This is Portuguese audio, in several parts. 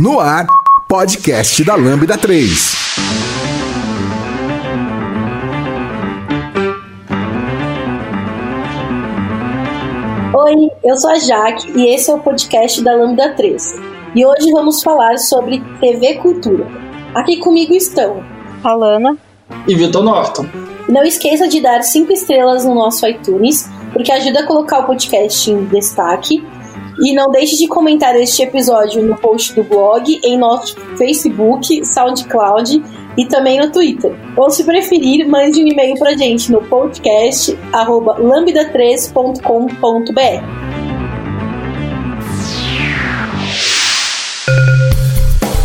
No ar, podcast da Lambda 3. Oi, eu sou a Jaque e esse é o podcast da Lambda 3. E hoje vamos falar sobre TV Cultura. Aqui comigo estão Alana e Vitor Norton. Não esqueça de dar 5 estrelas no nosso iTunes, porque ajuda a colocar o podcast em destaque e não deixe de comentar este episódio no post do blog, em nosso Facebook, SoundCloud e também no Twitter. Ou se preferir, mande um e-mail pra gente no podcast lambda3.com.br.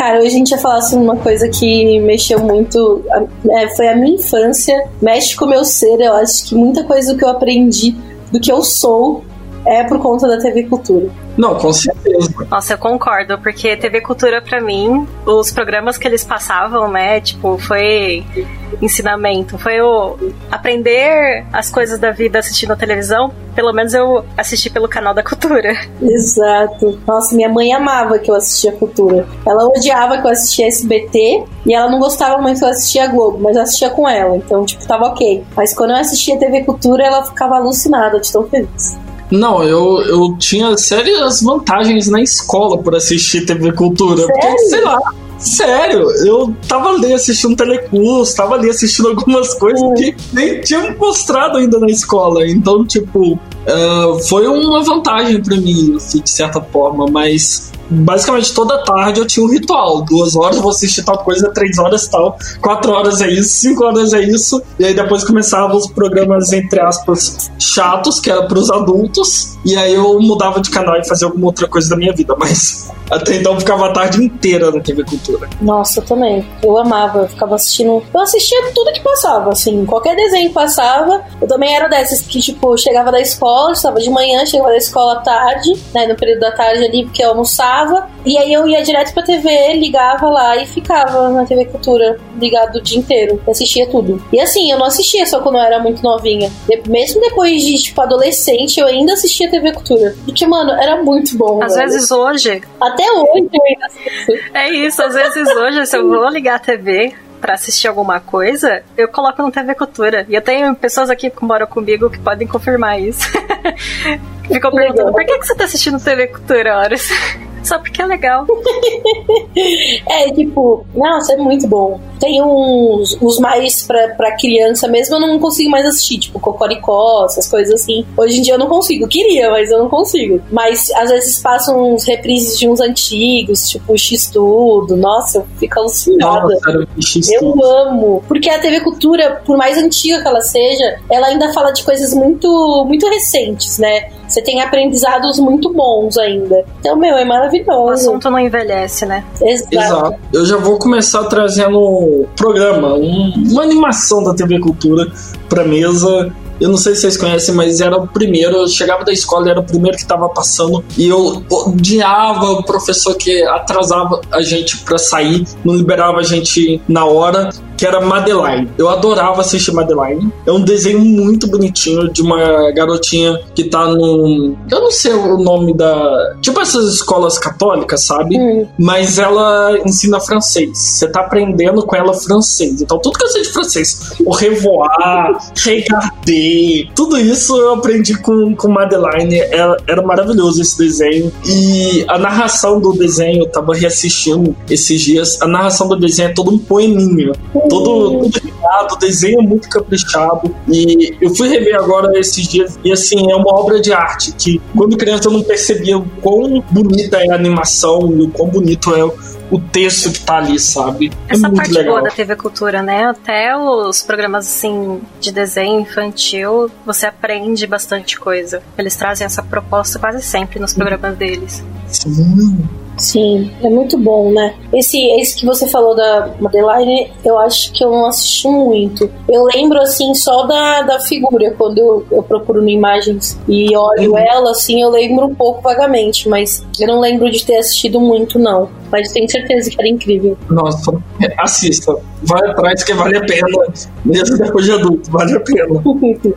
Cara, hoje a gente ia falar sobre uma coisa que mexeu muito. É, foi a minha infância, mexe com o meu ser. Eu acho que muita coisa do que eu aprendi, do que eu sou, é por conta da TV Cultura. Não, com certeza. Nossa, eu concordo, porque TV Cultura para mim, os programas que eles passavam, né, tipo, foi ensinamento, foi o aprender as coisas da vida assistindo a televisão. Pelo menos eu assisti pelo canal da Cultura. Exato. Nossa, minha mãe amava que eu assistia Cultura. Ela odiava que eu assistia SBT e ela não gostava muito que eu assistia Globo, mas eu assistia com ela, então, tipo, tava ok. Mas quando eu assistia TV Cultura, ela ficava alucinada de tão feliz. Não, eu, eu tinha sérias vantagens na escola por assistir TV Cultura. Sério? Porque, sei lá, sério, eu tava ali assistindo telecurso, tava ali assistindo algumas coisas hum. que nem tinham mostrado ainda na escola. Então, tipo, uh, foi uma vantagem para mim, assim, de certa forma, mas basicamente toda tarde eu tinha um ritual. Duas horas eu vou assistir tal coisa, três horas tal, quatro horas é isso, cinco horas é isso. E aí depois começavam os programas, entre aspas, chatos, que era pros adultos. E aí eu mudava de canal e fazia alguma outra coisa da minha vida. Mas até então eu ficava a tarde inteira na TV Cultura. Nossa, eu também. Eu amava, eu ficava assistindo. Eu assistia tudo que passava, assim. Qualquer desenho que passava. Eu também era dessas que, tipo, chegava da escola, estava de manhã, chegava da escola à tarde, né? No período da tarde ali, porque eu almoçava. E aí eu ia direto pra TV, ligava lá e ficava na TV Cultura, ligado o dia inteiro. Assistia tudo. E assim, eu não assistia só quando eu era muito novinha. Mesmo depois de, tipo, adolescente, eu ainda assistia TV Cultura. Porque, mano, era muito bom. Às velho. vezes hoje. Até hoje eu ainda assisto. É isso, às vezes hoje, se eu vou ligar a TV, para assistir alguma coisa, eu coloco no TV Cultura. E eu tenho pessoas aqui que moram comigo que podem confirmar isso. Ficou perguntando, por que, que você tá assistindo TV Cultura horas? Só porque é legal. é, tipo, nossa, é muito bom. Tem uns, uns mais pra, pra criança mesmo, eu não consigo mais assistir, tipo Cocoricó, essas coisas assim. Hoje em dia eu não consigo. Queria, mas eu não consigo. Mas às vezes passam uns reprises de uns antigos, tipo X-Tudo. Nossa, eu fico alucinada. Nossa, eu amo. Porque a TV Cultura, por mais antiga que ela seja, ela ainda fala de coisas muito, muito recentes, né? Você tem aprendizados muito bons ainda. Então, meu, é maravilhoso. O assunto não envelhece, né? Exato. Exato. Eu já vou começar trazendo um programa, um, uma animação da TV Cultura pra mesa eu não sei se vocês conhecem, mas era o primeiro. Eu chegava da escola, era o primeiro que estava passando. E eu odiava o professor que atrasava a gente para sair, não liberava a gente na hora que era Madeline. Eu adorava assistir Madeline. É um desenho muito bonitinho de uma garotinha que tá num. Eu não sei o nome da. Tipo essas escolas católicas, sabe? Hum. Mas ela ensina francês. Você tá aprendendo com ela francês. Então tudo que eu sei de francês, o revoar, regarder, tudo isso eu aprendi com, com Madeline. Era, era maravilhoso esse desenho. E a narração do desenho, eu tava reassistindo esses dias. A narração do desenho é todo um poeminha todo, tudo ligado, o desenho é muito caprichado. E eu fui rever agora esses dias, e assim, é uma obra de arte que quando criança eu não percebia o quão bonita é a animação e o quão bonito é o texto que tá ali, sabe? É Essa parte legal. boa da TV Cultura, né? Até os programas assim de desenho infantil, você aprende bastante coisa. Eles trazem essa proposta quase sempre nos programas deles. Sim. Sim, é muito bom, né? Esse, esse que você falou da Madeline, eu acho que eu não assisti muito. Eu lembro, assim, só da, da figura, quando eu, eu procuro imagens e olho uhum. ela, assim, eu lembro um pouco vagamente, mas eu não lembro de ter assistido muito, não. Mas tenho certeza que era incrível. Nossa, assista. Vai atrás que vale a pena. Mesmo depois de adulto, vale a pena.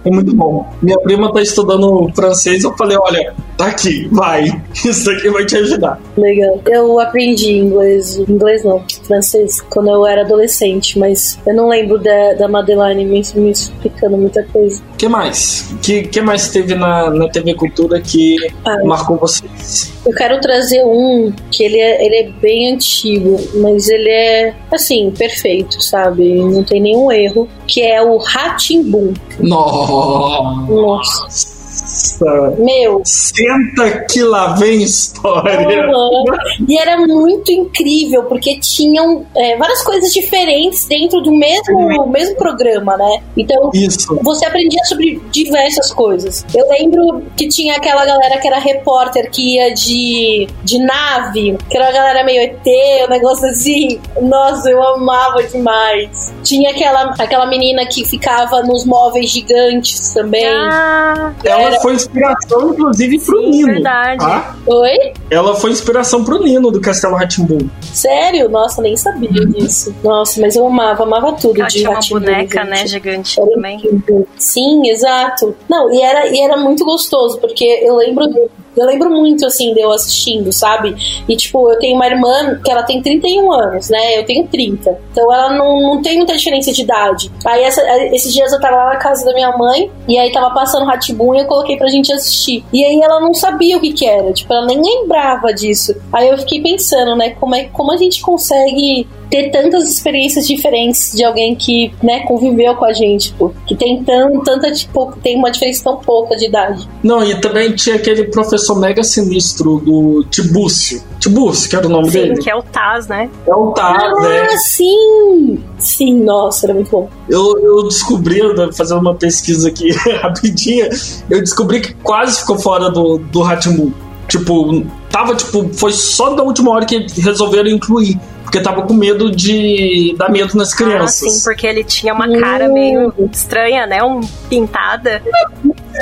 É muito bom. Minha prima tá estudando francês, eu falei, olha, tá aqui, vai. Isso daqui vai te ajudar. Legal. Eu aprendi inglês, inglês não, francês, quando eu era adolescente, mas eu não lembro da, da Madeline me, me explicando muita coisa. O que mais? O que, que mais teve na, na TV Cultura que ah, marcou vocês? Eu quero trazer um que ele é, ele é bem antigo, mas ele é, assim, perfeito, sabe? Não tem nenhum erro, que é o Ratimbum. Nossa! Nossa. Nossa! Meu! Senta que lá vem história! Uhum. E era muito incrível, porque tinham é, várias coisas diferentes dentro do mesmo, mesmo programa, né? Então, Isso. você aprendia sobre diversas coisas. Eu lembro que tinha aquela galera que era repórter que ia de, de nave, que era uma galera meio ET, um negócio assim. Nossa, eu amava demais. Tinha aquela, aquela menina que ficava nos móveis gigantes também. Ah, ela era... foi inspiração, inclusive, pro Sim, Nino. Verdade. Tá? Oi? Ela foi inspiração pro Nino do Castelo Ratimbum. Sério? Nossa, nem sabia disso. Nossa, mas eu amava, amava tudo ela de tinha uma boneca, né, gigante era também. Incrível. Sim, exato. Não, e era, e era muito gostoso, porque eu lembro eu lembro muito, assim, de eu assistindo, sabe? E, tipo, eu tenho uma irmã que ela tem 31 anos, né? Eu tenho 30. Então ela não, não tem muita diferença de idade. Aí essa, esses dias eu tava lá na casa da minha mãe e aí tava passando Ratibum e eu coloquei pra gente assistir. E aí ela não sabia o que que era. Tipo, ela nem lembrava disso. Aí eu fiquei pensando, né? Como, é, como a gente consegue ter tantas experiências diferentes de alguém que, né, conviveu com a gente, tipo, que tem tão, tanta, tipo, tem uma diferença tão pouca de idade. Não, e também tinha aquele professor mega sinistro do Tibúcio. Tibúcio, que era o nome sim, dele. que é o Taz, né? É o Taz, ah, né? Ah, sim! Sim, nossa, era muito bom. Eu, eu descobri, fazendo uma pesquisa aqui rapidinha, eu descobri que quase ficou fora do, do Ratimu. Tipo, tava, tipo, foi só da última hora que resolveram incluir porque tava com medo de dar medo nas crianças. Ah, sim, porque ele tinha uma cara meio estranha, né? Um pintada.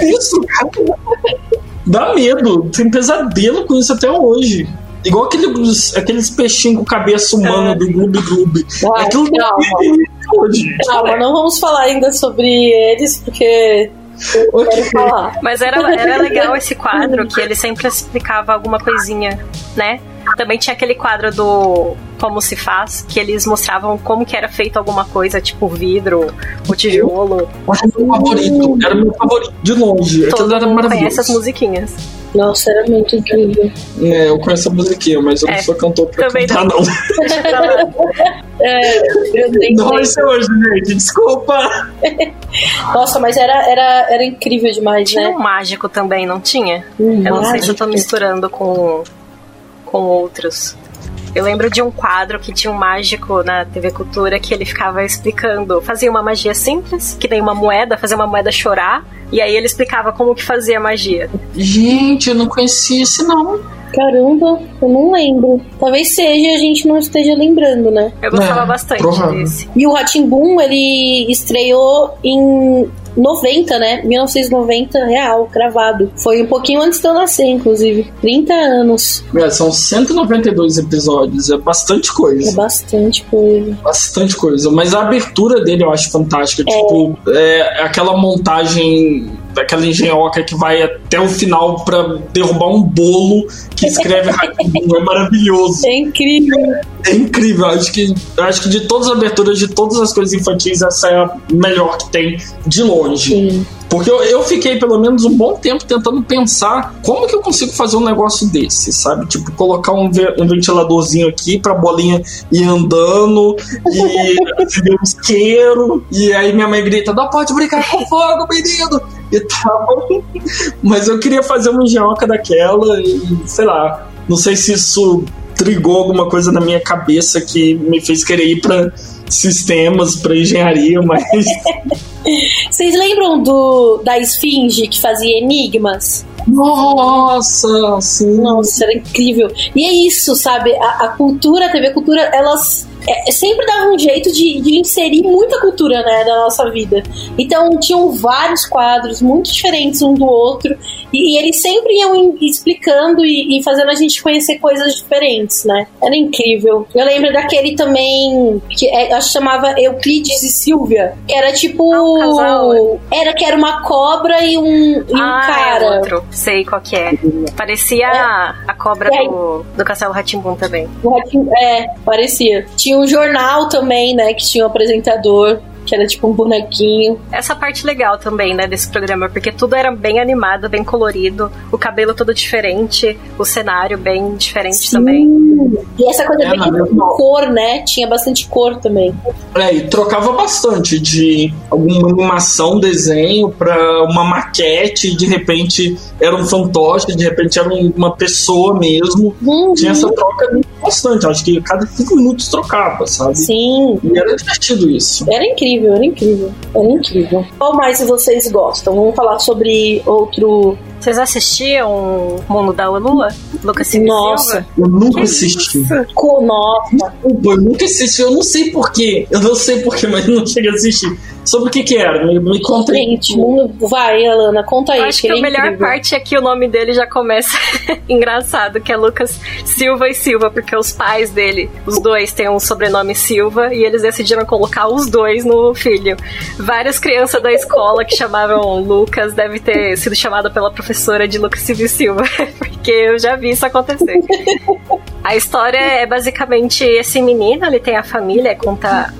Isso, cara. Dá medo. Tem pesadelo com isso até hoje. Igual aqueles, aqueles peixinhos com cabeça humana é. do Gloob Gloob. Aquilo calma. Hoje. Calma, não vamos falar ainda sobre eles, porque Mas era, era legal esse quadro que ele sempre explicava alguma coisinha, né? Também tinha aquele quadro do Como se faz, que eles mostravam como que era feito alguma coisa, tipo vidro, o tijolo. Era meu favorito, era meu favorito, de longe. Todo Aquilo era maravilhoso. conhece as musiquinhas. Nossa, era muito incrível. É, eu conheço a musiquinha, mas eu É, não sou cantor pra também cantar, não. não. É, eu Não ser hoje, gente, desculpa. Nossa, mas era, era, era incrível demais, Tinha né? um mágico também, não tinha? Um eu não sei se eu tô mágico. misturando com, com outros. Eu lembro de um quadro que tinha um mágico na TV Cultura que ele ficava explicando, fazia uma magia simples, que nem uma moeda, fazia uma moeda chorar, e aí ele explicava como que fazia a magia. Gente, eu não conhecia esse não. Caramba, eu não lembro. Talvez seja e a gente não esteja lembrando, né? Eu gostava É, bastante provável. desse. E o Ratimbun, ele estreou em 90, né? 1990, real, gravado. Foi um pouquinho antes de eu nascer, inclusive. 30 anos. É, são 192 episódios, é bastante É coisa. bastante coisa. Bastante coisa. Mas a abertura dele eu acho fantástica. Tipo, é aquela montagem daquela engenhoca que vai até o final pra derrubar um bolo que escreve Ratimbun. É maravilhoso. É incrível. É incrível. Acho que, acho que de todas as aberturas de todas as coisas infantis, essa é a melhor que tem de longe. Sim. Porque eu, eu fiquei pelo menos um bom tempo tentando pensar como que eu consigo fazer um negócio desse, sabe? Tipo, colocar um, ve- um ventiladorzinho aqui pra bolinha ir andando e acender um isqueiro. E aí minha mãe grita: Não pode brincar com fogo, menino! E tal. Mas eu queria fazer uma engenhoca daquela e sei lá. Não sei se isso trigou alguma coisa na minha cabeça que me fez querer ir pra sistemas, pra engenharia, mas. Vocês lembram do da esfinge que fazia enigmas? Nossa, sim. Nossa, era incrível. E é isso, sabe? A, a cultura, a TV Cultura, elas é, sempre dava um jeito de, de, inserir muita cultura né, na nossa vida. Então tinham vários quadros muito diferentes um do outro e, e eles sempre iam explicando e, e, fazendo a gente conhecer coisas diferentes, né? Era incrível. Eu lembro daquele também que é, acho que chamava Euclides e Silvia, que era tipo ah, era que era uma cobra e um, e um ah, é cara. É outro. Sei qual que é. Parecia é. a cobra é. do, do Castelo Ratimbun também. É, parecia. Tinha tinha um jornal também, né? Que tinha um apresentador que era tipo um bonequinho. Essa parte legal também, né, desse programa, porque tudo era bem animado, bem colorido, o cabelo todo diferente, o cenário bem diferente Sim. também. E essa coisa é, bem de cor, né? Tinha bastante cor também. É, e trocava bastante de alguma animação, desenho, pra uma maquete, de repente era um fantoche, de repente era uma pessoa mesmo. Uhum. Tinha essa troca bastante, acho que cada cinco minutos trocava, sabe? Sim. E era divertido isso. Era incrível, era incrível. Era incrível. Qual mais vocês gostam? Vamos falar sobre outro vocês assistiam Mundo da Lua? Lucas Silva? Nossa, eu nunca assisti. Nossa. Eu nunca assisti, eu não sei porquê. Eu não sei porquê, mas não cheguei a assistir. Sobre o que que era? Me, me conta aí. Gente, vai, Alana, conta aí. Eu acho que, que a é melhor incrível. parte é que o nome dele já começa engraçado, que é Lucas Silva e Silva, porque os pais dele, os dois, têm um sobrenome Silva e eles decidiram colocar os dois no filho. Várias crianças da escola que chamavam Lucas devem ter sido chamadas pela professora de Lucas Silva e Silva, porque eu já vi isso acontecer. A história é basicamente esse menino, ele tem a família, conta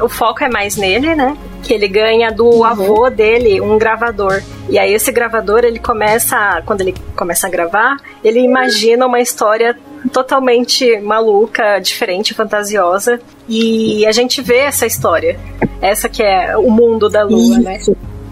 o foco é mais nele, né? Que ele ganha do uhum. avô dele um gravador. E aí esse gravador, ele começa, quando ele começa a gravar, ele imagina uma história totalmente maluca, diferente, fantasiosa. E a gente vê essa história. Essa que é o mundo da lua, Isso. né?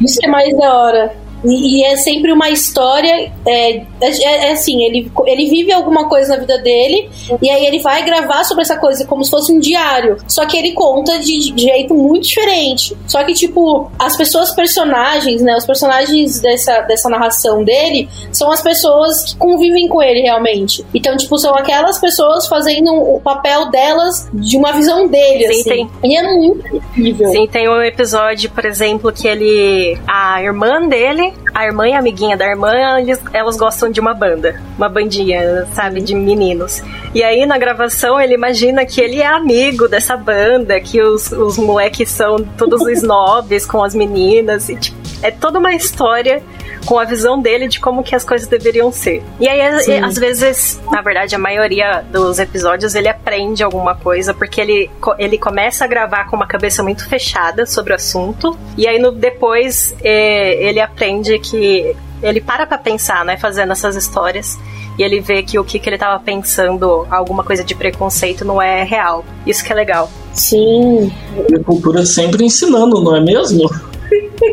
Isso é mais da hora. E, e, é sempre uma história. É, é, é, assim, ele, ele vive alguma coisa na vida dele, e aí ele vai gravar sobre essa coisa como se fosse um diário. Só que ele conta de, de jeito muito diferente. Só que, tipo, as pessoas, personagens, né? Os personagens dessa, dessa narração dele são as pessoas que convivem com ele realmente. Então, tipo, são aquelas pessoas fazendo o papel delas de uma visão dele, Sim, assim. Tem... E é muito incrível. Sim, tem um episódio, por exemplo, que ele. A irmã dele a irmã e a amiguinha da irmã, eles, elas gostam de uma banda, uma bandinha, sabe, de meninos. E aí na gravação ele imagina que ele é amigo dessa banda, que os, os moleques são todos snobs com as meninas, e tipo, é toda uma história com a visão dele de como que as coisas deveriam ser. E aí, Sim. às vezes, na verdade, a maioria dos episódios ele aprende alguma coisa, porque ele, ele começa a gravar com uma cabeça muito fechada sobre o assunto, e aí no, depois é, ele aprende que ele para pra pensar, né, fazendo essas histórias. E ele vê que o que, que ele tava pensando, alguma coisa de preconceito, não é real. Isso que é legal. Sim. A cultura sempre ensinando, não é mesmo?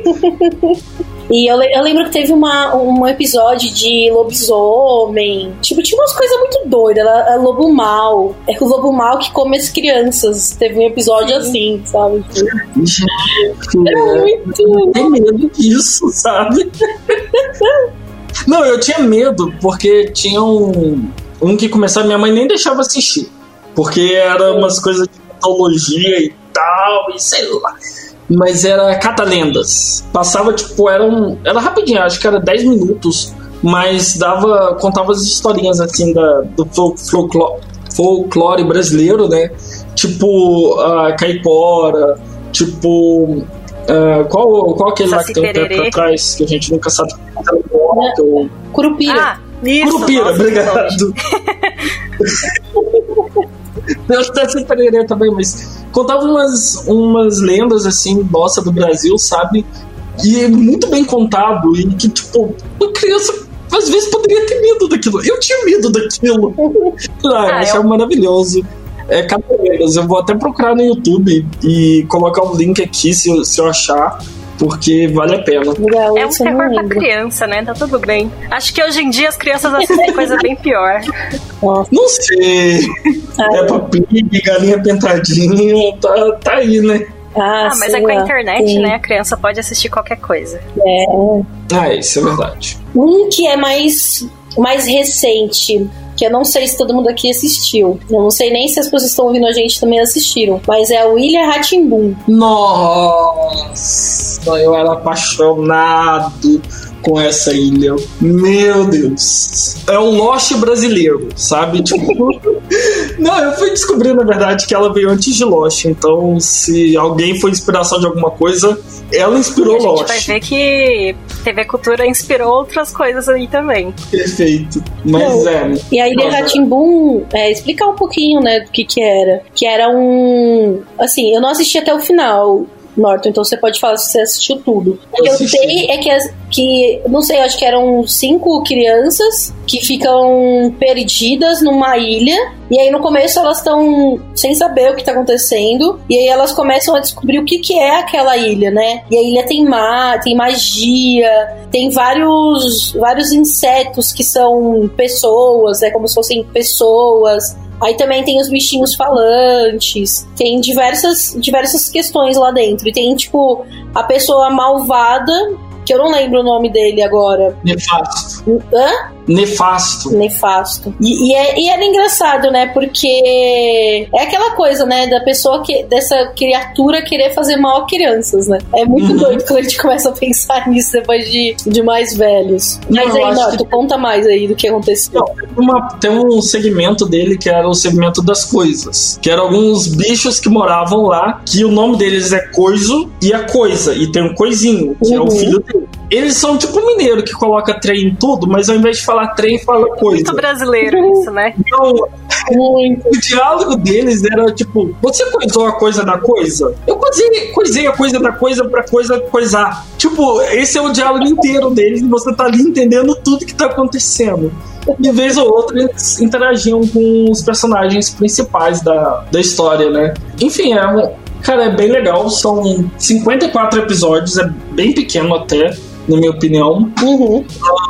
E eu, eu, lembro que teve uma, um episódio de lobisomem. Tipo, tinha umas coisas muito doidas. Era, era lobo mal. É o lobo mal que come as crianças. Teve um episódio assim, sabe? Gente, é muito. Tem medo disso, sabe? Não, eu tinha medo, porque tinha um, um que começava, minha mãe nem deixava assistir. Porque era umas coisas de mitologia e tal, e sei lá mas era Catalendas. Passava, tipo, era, um, era rapidinho, acho que era 10 minutos, mas dava, contava as historinhas, assim, da, do folclore, folclore brasileiro, né? Tipo, a caipora, tipo... Uh, qual, qual aquele lá que tem um pé pra trás, que a gente nunca sabe Curupira. Ah, isso, Curupira, nossa, obrigado. Eu até sei Pererê também, mas contava umas, umas lendas assim, nossa, do Brasil, sabe? E é muito bem contado. E que, tipo, uma criança às vezes poderia ter medo daquilo. Eu tinha medo daquilo. ah, ah, eu... é maravilhoso. É Capoeiras. Eu vou até procurar no YouTube e colocar o um link aqui se, se eu achar porque vale a pena. é um terror pra criança, né? Tá tudo bem. Acho que hoje em dia as crianças assistem coisa bem pior. Nossa. Não sei. É Peppa Pig, galinha pentadinha, tá, tá aí, né? Ah, Ah, mas é com a internet, Sim. né? A criança pode assistir qualquer coisa. É. Ah, isso é verdade. Um que é mais, mais recente, que eu não sei se todo mundo aqui assistiu. Eu não sei nem se as pessoas que estão ouvindo a gente também assistiram. Mas é o Ilha Ratimbum. Nossa, eu era apaixonado com essa ilha. Meu Deus. É o Lost brasileiro, sabe? Tipo. Não, eu fui descobrir, na verdade, que ela veio antes de Lost. Então, se alguém foi inspiração de alguma coisa, ela E inspirou a gente Lost. vai ver que TV Cultura inspirou outras coisas aí também. Perfeito. Mas Não. é. E a Ilha Nossa. Ratimbum, é, explicar um pouquinho, né, do que que era. Que era um... Assim, eu não assisti até o final, Norton, então você pode falar se você assistiu tudo. O que eu sei é que, as- que, não sei, acho que eram cinco crianças que ficam perdidas numa ilha. E aí no começo elas estão sem saber o que tá acontecendo. E aí elas começam a descobrir o que, que é aquela ilha, né? E a ilha tem mar, tem magia, tem vários, vários insetos que são pessoas, é como se fossem pessoas. Aí também tem os bichinhos falantes, tem diversas, diversas questões lá dentro. E tem, tipo, a pessoa malvada, que eu não lembro o nome dele agora. Nefasto. Hã? Nefasto. Nefasto. E, e, é, e era engraçado, né? Porque é aquela coisa, né? Da pessoa que. dessa criatura querer fazer mal a crianças, né? É muito Uhum. doido quando a gente começa a pensar nisso depois de, de mais velhos. Não, Mas eu aí, Norton, que- conta mais aí do que aconteceu. Uma- tem um segmento dele que era o segmento das coisas. Que eram alguns bichos que moravam lá, que o nome deles é Coiso e a Coisa. E tem um Coisinho, que é o Uhum. filho dele. Eles são tipo mineiro que coloca trem em tudo, mas ao invés de falar trem, fala coisa. Muito brasileiro isso, né? Então, o diálogo deles era tipo: Você coisou a coisa da coisa? Eu coisei, coisei a coisa da coisa pra coisa coisar. Tipo, esse é o diálogo inteiro deles e você tá ali entendendo tudo que tá acontecendo. De vez ou outra eles interagiam com os personagens principais da, da história, né? Enfim, é um, Cara, é bem legal. São 54 episódios, é bem pequeno até, na minha opinião. Uhum.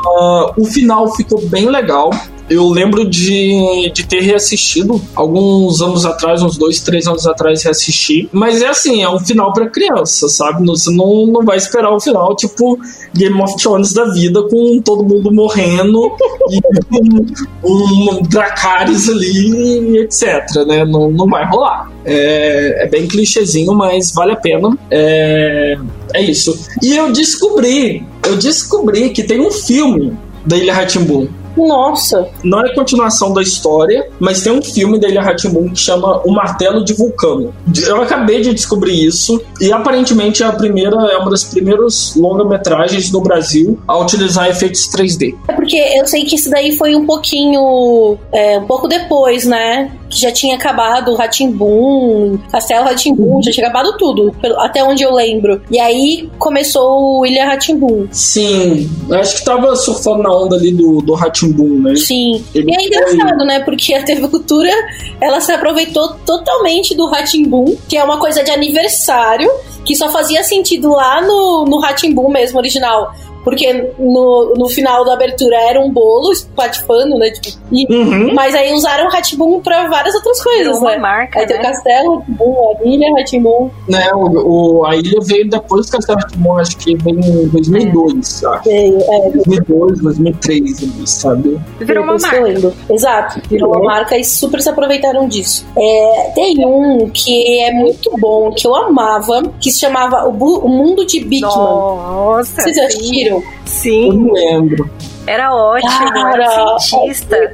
Ah, o final ficou bem legal. Eu lembro de, de ter reassistido alguns anos atrás, uns dois, três anos atrás, reassisti. Mas é assim, é um final pra criança, sabe? Você não, não vai esperar o final, tipo Game of Thrones da vida, com todo mundo morrendo e um, um Dracarys ali, e etc, né? Não, não vai rolar. É, é bem clichêzinho, mas vale a pena. É, é isso. E eu descobri, eu descobri que tem um filme da Ilha Ratimbun. Nossa. Não é continuação da história, mas tem um filme da Ilha que chama O Martelo de Vulcano. Eu acabei de descobrir isso e aparentemente é a primeira, é uma das primeiras longa-metragens do Brasil a utilizar efeitos 3D. É porque eu sei que isso daí foi um pouquinho. é, um pouco depois, né? Que já tinha acabado o Ratimbum, Castelo Ratimbum, já tinha acabado tudo, até onde eu lembro. E aí começou o Ilha Ratimbum. Sim, acho que tava surfando na onda ali do, do Ratimbun, né? Sim. Ele E é engraçado, né? Porque a TV Cultura ela se aproveitou totalmente do Ratimbum, que é uma coisa de aniversário, que só fazia sentido lá no, no Ratimbum mesmo, original. Porque no, no final da abertura era um bolo espatifando, né? Tipo, e- Uhum. Mas aí usaram o Ratimbum pra várias outras coisas, né? marca, Aí tem o né? castelo, Ratimbum, a ilha, Ratimbum. Né, o, o- a ilha veio depois do Castelo Ratimbun, acho que veio em 2002, acho. É, 2002, 2003, ali, sabe? Virou uma marca. Exato, virou uma Uhum. marca e super se aproveitaram disso. É, tem um que é muito bom, que eu amava, que se chamava O, Bu- O Mundo de Bigman. Nossa, Vocês assistiram? Eu Sim, não lembro. era ótimo, era cientista.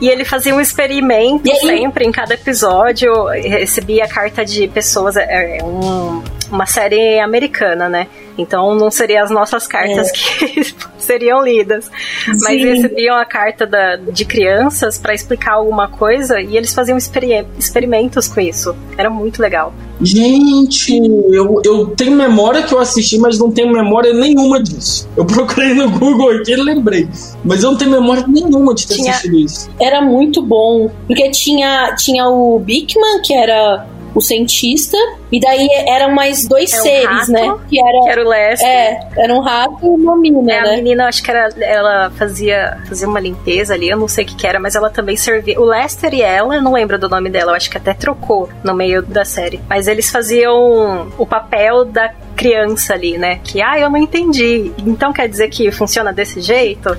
E ele fazia um experimento sempre, em cada episódio, recebia carta de pessoas, é é um- uma série americana, né? Então não seriam as nossas cartas que seriam lidas. Mas Sim. recebiam a carta da- de crianças pra explicar alguma coisa e eles faziam experi- experimentos com isso. Era muito legal. Gente, eu, eu tenho memória que eu assisti, mas não tenho memória nenhuma disso. Eu procurei no Google aqui e lembrei. Mas eu não tenho memória nenhuma de ter Tinha- assistido isso. Era muito bom. Porque tinha, tinha o Bigman, que era o cientista, e daí eram mais dois É seres, rato, né? Que era. Que era o rato. Eram mais dois um seres, rato, né? Que era. Que era o Lester. É, era um rato e uma mina, É, a né? menina, acho que era, ela fazia, fazia uma limpeza ali, eu não sei o que, que era, mas ela também servia. O Lester e ela, eu não lembro do nome dela, eu acho que até trocou no meio da série. Mas eles faziam o papel da criança ali, né? Que, ah, eu não entendi. Então quer dizer que funciona desse jeito?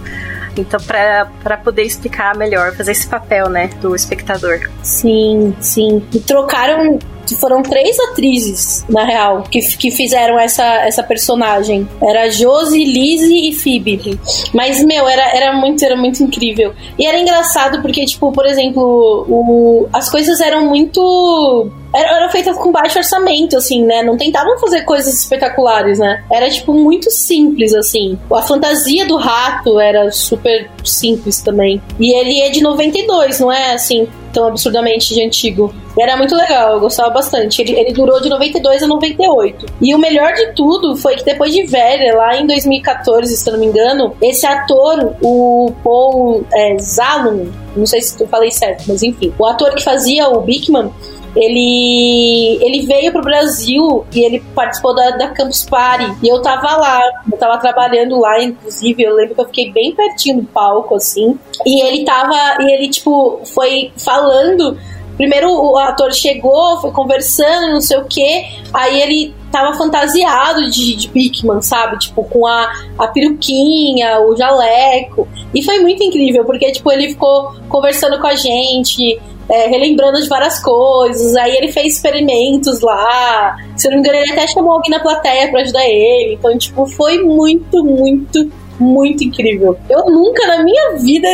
Então, pra poder explicar melhor, fazer esse papel, né, do espectador. Sim, sim. E trocaram. Foram três atrizes, na real, que, que fizeram essa, essa personagem. Era Josie, Lizzie e Phoebe. Mas, meu, era, era, muito, era muito incrível. E era engraçado porque, tipo, por exemplo, o, as coisas eram muito. Eram feitas com baixo orçamento, assim, né? Não tentavam fazer coisas espetaculares, né? Era, tipo, muito simples, assim. A fantasia do rato era super simples também. E ele é de 92, não é, assim, tão absurdamente de antigo. Era muito legal, eu gostava bastante. Ele, ele durou de 92 a 98. E o melhor de tudo foi que depois de velha, lá em 2014, se eu não me engano, esse ator, o Paul é, Zalum, não sei se eu falei certo, mas enfim, o ator que fazia o Bigman, ele, ele veio pro Brasil e ele participou da, da Campus Party. E eu tava lá, eu tava trabalhando lá, inclusive. Eu lembro que eu fiquei bem pertinho do palco, assim. E ele tava, e ele, tipo, foi falando. Primeiro o ator chegou, foi conversando, não sei o que. Aí ele tava fantasiado de, de Bigman, sabe? Tipo, com a, a peruquinha, o jaleco. E foi muito incrível, porque, tipo, ele ficou conversando com a gente, é, relembrando de várias coisas. Aí ele fez experimentos lá. Se não me engano, ele até chamou alguém na plateia pra ajudar ele. Então, tipo, foi muito, muito, muito incrível. Eu nunca na minha vida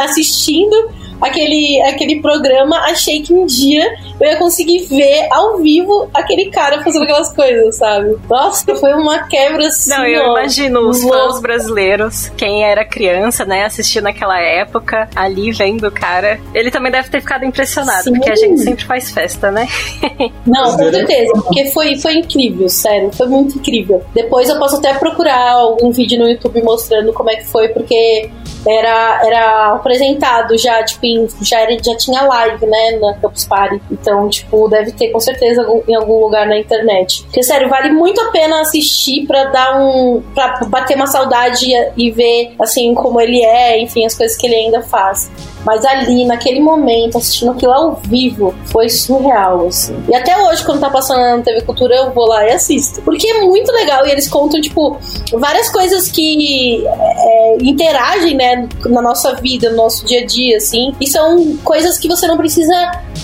assistindo aquele, aquele programa, achei que um dia eu ia conseguir ver ao vivo aquele cara fazendo aquelas coisas, sabe? Nossa, foi uma quebra assim. Não, eu ó, imagino os louca. fãs brasileiros, quem era criança, né, assistindo naquela época, ali vendo o cara. Ele também deve ter ficado impressionado, Sim. porque a gente sempre faz festa, né? Não, com certeza, porque foi, foi incrível, sério, foi muito incrível. Depois eu posso até procurar algum vídeo no YouTube mostrando como é que foi, porque era, era apresentado já, tipo, em- já, era, já tinha live, né, na Campus Party. Então, tipo, deve ter com certeza em algum lugar na internet. Porque, sério, vale muito a pena assistir pra dar um. pra bater uma saudade e, e ver, assim, como ele é, enfim, as coisas que ele ainda faz. Mas ali, naquele momento, assistindo aquilo ao vivo, foi surreal, assim. E até hoje, quando tá passando na TV Cultura, eu vou lá e assisto. Porque é muito legal e eles contam, tipo, várias coisas que é, interagem, né, na nossa vida, no nosso dia a dia, assim. E são coisas que você não precisa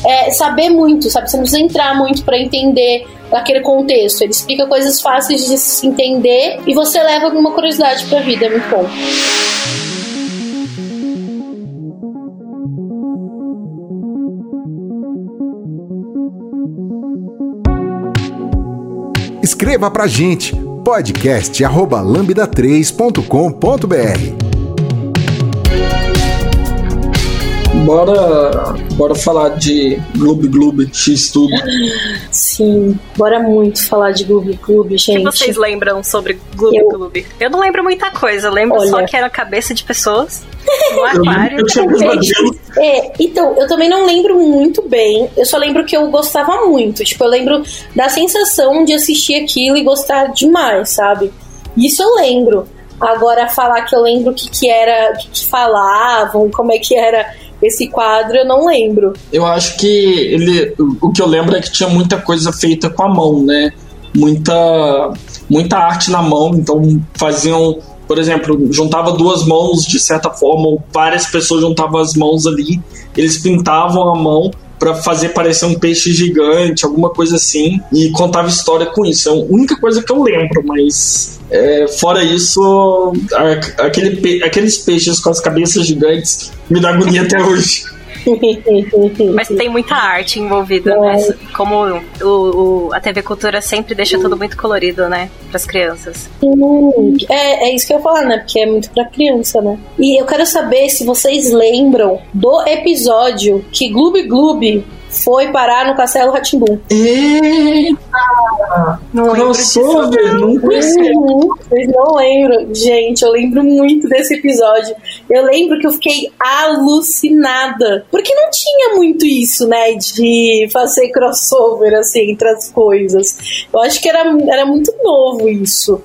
é, saber muito, sabe? Você não precisa entrar muito pra entender aquele contexto. Ele explica coisas fáceis de se entender e você leva alguma curiosidade pra vida. É muito bom. Escreva pra gente podcast arroba lambda3.com.br Bora, bora falar de Gloob Gloob X tudo. Sim, bora muito falar de Gloob Gloob, O que gente. vocês lembram sobre Gloob Eu- Gloob? Eu não lembro muita coisa, eu lembro Olha. só que era cabeça de pessoas no Eu, aquário. eu tinha. É, então, eu também não lembro muito bem. Eu só lembro que eu gostava muito. Tipo, eu lembro da sensação de assistir aquilo e gostar demais, sabe? Isso eu lembro. Agora, falar que eu lembro o que, que era, o que, que falavam, como é que era esse quadro, eu não lembro. Eu acho que ele. O que eu lembro é que tinha muita coisa feita com a mão, né? Muita, muita arte na mão, então faziam. Por exemplo, juntava duas mãos de certa forma, ou várias pessoas juntavam as mãos ali, eles pintavam a mão para fazer parecer um peixe gigante, alguma coisa assim, e contava história com isso. É a única coisa que eu lembro, mas é, fora isso, a- aquele aqueles peixes com as cabeças gigantes me dá agonia até hoje. Mas tem muita arte envolvida, É. né? Como o, o- a TV Cultura sempre deixa tudo muito colorido, né? Para as crianças. Hum, é, é isso que eu ia falar, né? Porque é muito pra criança, né? E eu quero saber se vocês lembram do episódio que Gloob Gloob foi parar no Castelo Ratimbum. Eita! Não. Crossover, não conhecia. Uhum. Vocês não lembram? Gente, eu lembro muito desse episódio. Eu lembro que eu fiquei alucinada. Porque não tinha muito isso, né? De fazer crossover, assim, entre as coisas. Eu acho que era, era muito novo isso.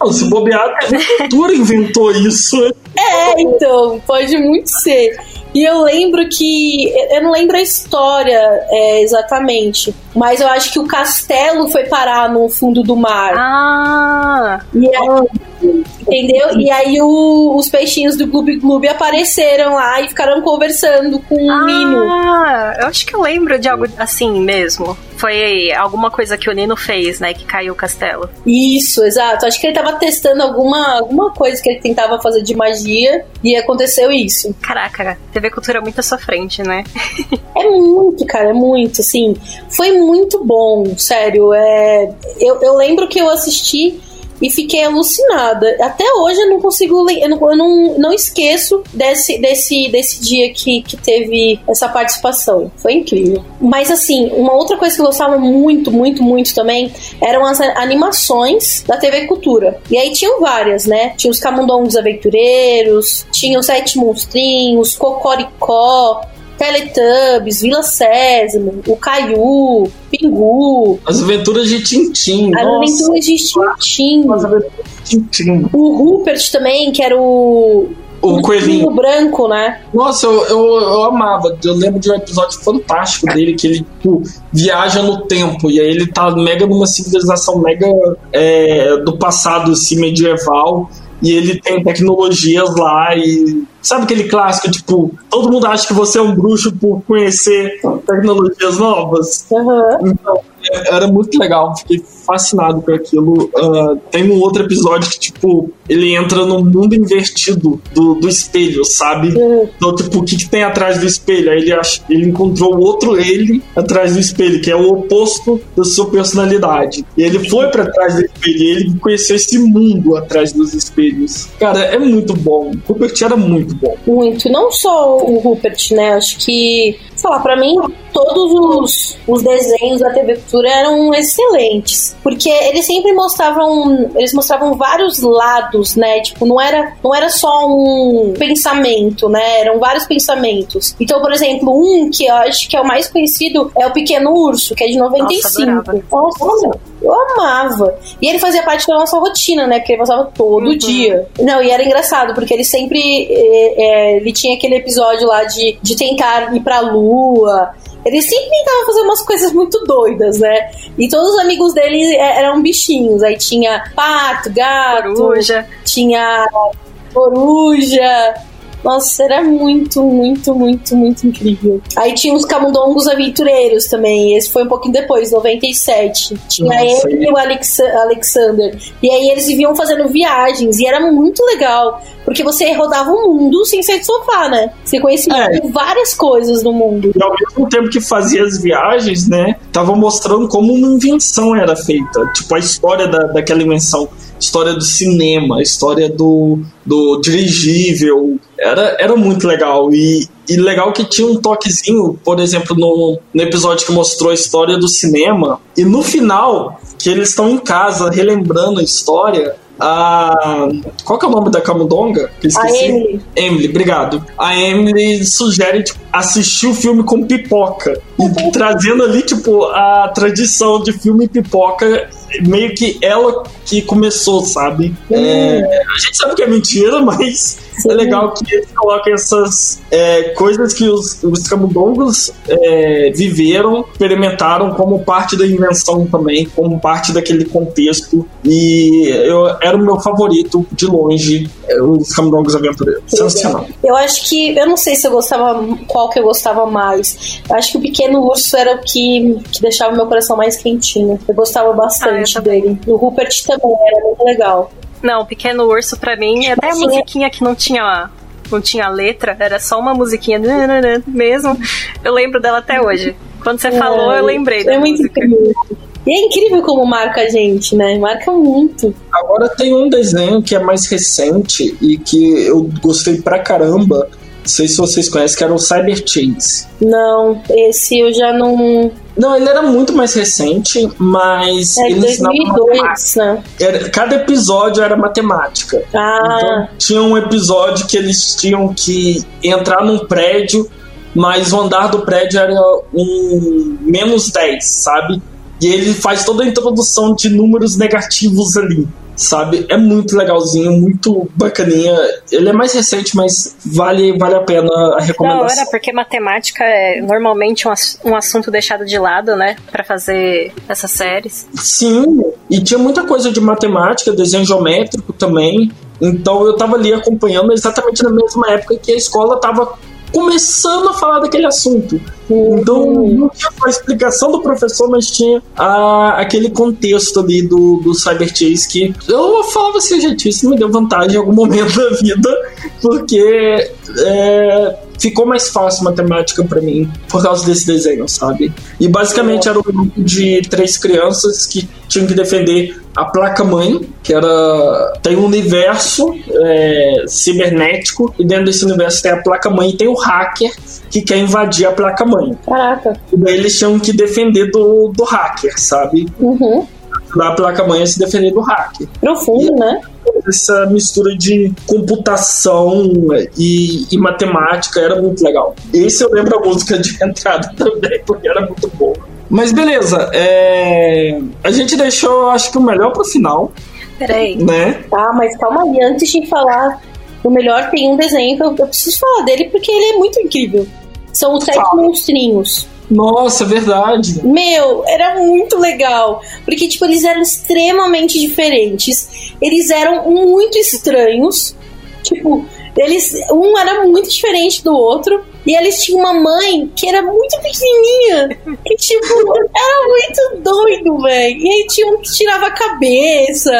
Não, se bobear, a cultura inventou isso. É, então, pode muito ser. E eu lembro que. Eu não lembro a história é, exatamente. Mas eu acho que o castelo foi parar no fundo do mar. Ah! E aí, entendeu? E aí o- os peixinhos do Gloob Gloob apareceram lá e ficaram conversando com o Nino. Ah, eu acho que eu lembro de algo assim mesmo. Foi alguma coisa que o Nino fez, né? Que caiu o castelo. Isso, exato. Acho que ele tava testando alguma, alguma coisa que ele tentava fazer de magia e aconteceu isso. Caraca, TV Cultura é muito à sua frente, né? É muito, cara, é muito, assim. Foi muito bom, sério. É, eu, eu lembro que eu assisti e fiquei alucinada. Até hoje eu não consigo. Eu não, eu não, não esqueço desse, desse, desse dia que, que teve essa participação. Foi incrível. Mas, assim, uma outra coisa que eu gostava muito, muito, muito também eram as animações da TV Cultura. E aí tinham várias, né? Tinha os Camundongos Aventureiros, tinha os Sete Monstrinhos, Cocoricó. Teletubbies, Vila Sésamo, o Caiu, Pingu, As aventuras de Tintim. as nossa, aventuras de Tintim, As aventuras de Tintim. o Rupert também, que era o. O coelhinho. o branco, né? Nossa, eu, eu, eu amava. Eu lembro de um episódio fantástico dele que ele tipo, viaja no tempo e aí ele tá mega numa civilização mega é, do passado assim, medieval e ele tem tecnologias lá e sabe aquele clássico tipo todo mundo acha que você é um bruxo por conhecer tecnologias novas. Aham. Então, é- era muito legal, fiquei fascinado com aquilo. Ah, tem um outro episódio que, tipo, ele entra no mundo invertido do, do espelho, sabe? Hum. Então, tipo, o que, que tem atrás do espelho? Aí ele, ach- ele encontrou outro ele atrás do espelho, que é o oposto da sua personalidade. E ele foi pra trás do espelho e ele conheceu esse mundo atrás dos espelhos. Cara, é muito bom. O Rupert era muito bom. Muito. Não só o Rupert, né? Acho que, sei lá, pra mim, todos os, os desenhos da TV Cultura eram excelentes. Porque eles sempre mostravam. Eles mostravam vários lados, né? Tipo, não era, não era só um pensamento, né? Eram vários pensamentos. Então, por exemplo, um que eu acho que é o mais conhecido é o Pequeno Urso, que é de 95. adorava. Nossa, eu amava. E ele fazia parte da nossa rotina, né? Porque ele passava todo Uhum. dia. Não, e era engraçado, porque ele sempre. é, é, ele tinha aquele episódio lá de, de tentar ir pra lua. Ele sempre tentava fazer umas coisas muito doidas, né? E todos os amigos dele é, eram bichinhos. Aí tinha pato, gato, Coruja. tinha coruja. Nossa, era muito, muito, muito, muito incrível. Aí tinha os camundongos aventureiros também. Esse foi um pouquinho depois, 97. Tinha Nossa, ele e o Alexa- Alexander. E aí eles viviam fazendo viagens. E era muito legal. Porque você rodava o mundo sem sair do sofá, né? Você conhecia É. várias coisas do mundo. E ao mesmo tempo que fazia as viagens, né, tava mostrando como uma invenção era feita. Tipo, a história da, daquela invenção. História do cinema, história do, do dirigível. Era, era muito legal. E, e legal que tinha um toquezinho, por exemplo, no, no episódio que mostrou a história do cinema. E no final, que eles estão em casa relembrando a história. A. Qual que é o nome da Camundonga? Que eu A esqueci. Emily. Emily, obrigado. A Emily sugere tipo, assistir o filme com pipoca. E trazendo ali, tipo, a tradição de filme pipoca, meio que ela que começou, sabe? É, a gente sabe que é mentira, mas Sim. é legal que eles colocam essas é, coisas que os, os camundongos é, viveram, experimentaram como parte da invenção também, como parte daquele contexto. E eu, era o meu favorito, de longe, é, os camundongos aventureiros. Sensacional. Eu acho que. Eu não sei se eu gostava. Qual que eu gostava mais. Eu acho que o Pequeno Urso era o que, que deixava meu coração mais quentinho. Eu gostava bastante Ah, eu dele. O Rupert também era muito legal. Não, Pequeno Urso pra mim, até a musiquinha que não tinha não tinha letra, era só uma musiquinha nananã mesmo. Eu lembro dela até hoje. Quando você falou, eu lembrei da É muito música. incrível. E é incrível como marca a gente, né? Marca muito. Agora tem um desenho que é mais recente e que eu gostei pra caramba, Não sei se vocês conhecem, que era o Cyber Chase. Não, esse eu já não. Não, ele era muito mais recente, mas É ele ensinava 2002, né? era- cada episódio era matemática. Ah, Então, tinha um episódio que eles tinham que entrar num prédio, mas o andar do prédio era um menos 10, sabe? E ele faz toda a introdução de números negativos ali, sabe? É muito legalzinho, muito bacaninha. Ele é mais recente, mas vale, vale a pena a Da recomendação. hora, porque matemática é normalmente um, um assunto deixado de lado, né? Pra fazer essas séries. Sim, e tinha muita coisa de matemática, desenho geométrico também. Então eu tava ali acompanhando exatamente na mesma época que a escola tava começando a falar daquele assunto. Então não tinha só a explicação do professor, mas tinha a- aquele contexto ali do, do Cyber Chase que eu falava assim, gente, isso me deu vantagem em algum momento da vida, porque é, ficou mais fácil matemática pra mim por causa desse desenho, sabe? E basicamente era um grupo de três crianças que tinham que defender a placa-mãe, que era. tem um universo é, cibernético, e dentro desse universo tem a placa-mãe e tem o hacker que quer invadir a placa-mãe. caraca. E daí eles tinham que defender do, do hacker, sabe? Uhum. Da placa-mãe a se defender do hacker. Profundo, né? Essa mistura de computação e, e matemática era muito legal. Esse eu lembro a música de entrada também, porque era muito boa. Mas beleza, é... a gente deixou, acho que o melhor pro final, Peraí. né? Tá, mas calma aí, antes de falar do melhor, tem um desenho que eu preciso falar dele porque ele é muito incrível. São os sete monstrinhos. Nossa, é verdade. Meu, era muito legal. Porque, tipo, eles eram extremamente diferentes. Eles eram muito estranhos. Tipo, eles. Um era muito diferente do outro. E eles tinham uma mãe que era muito pequenininha. Que, tipo, era muito doido, velho. E aí tinha um que tirava a cabeça.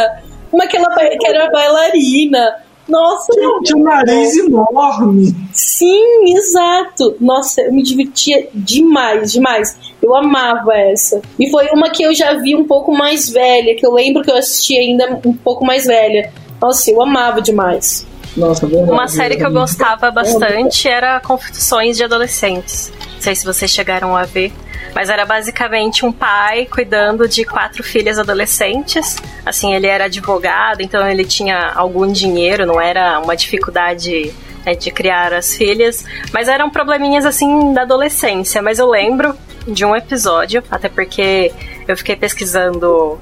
Uma que, ela, que era bailarina. Nossa, Tinha um nariz enorme. Sim, exato. Nossa, eu me divertia demais, demais. Eu amava essa. E foi uma que eu já vi um pouco mais velha, que eu lembro que eu assisti ainda um pouco mais velha. Nossa, eu amava demais. Nossa, verdade. Uma série que eu gostava bastante era Confissões de Adolescentes. Não sei se vocês chegaram a ver. Mas era basicamente um pai cuidando de quatro filhas adolescentes. Assim, ele era advogado, então ele tinha algum dinheiro, não era uma dificuldade né, de criar as filhas. Mas eram probleminhas assim da adolescência. Mas eu lembro de um episódio, até porque eu fiquei pesquisando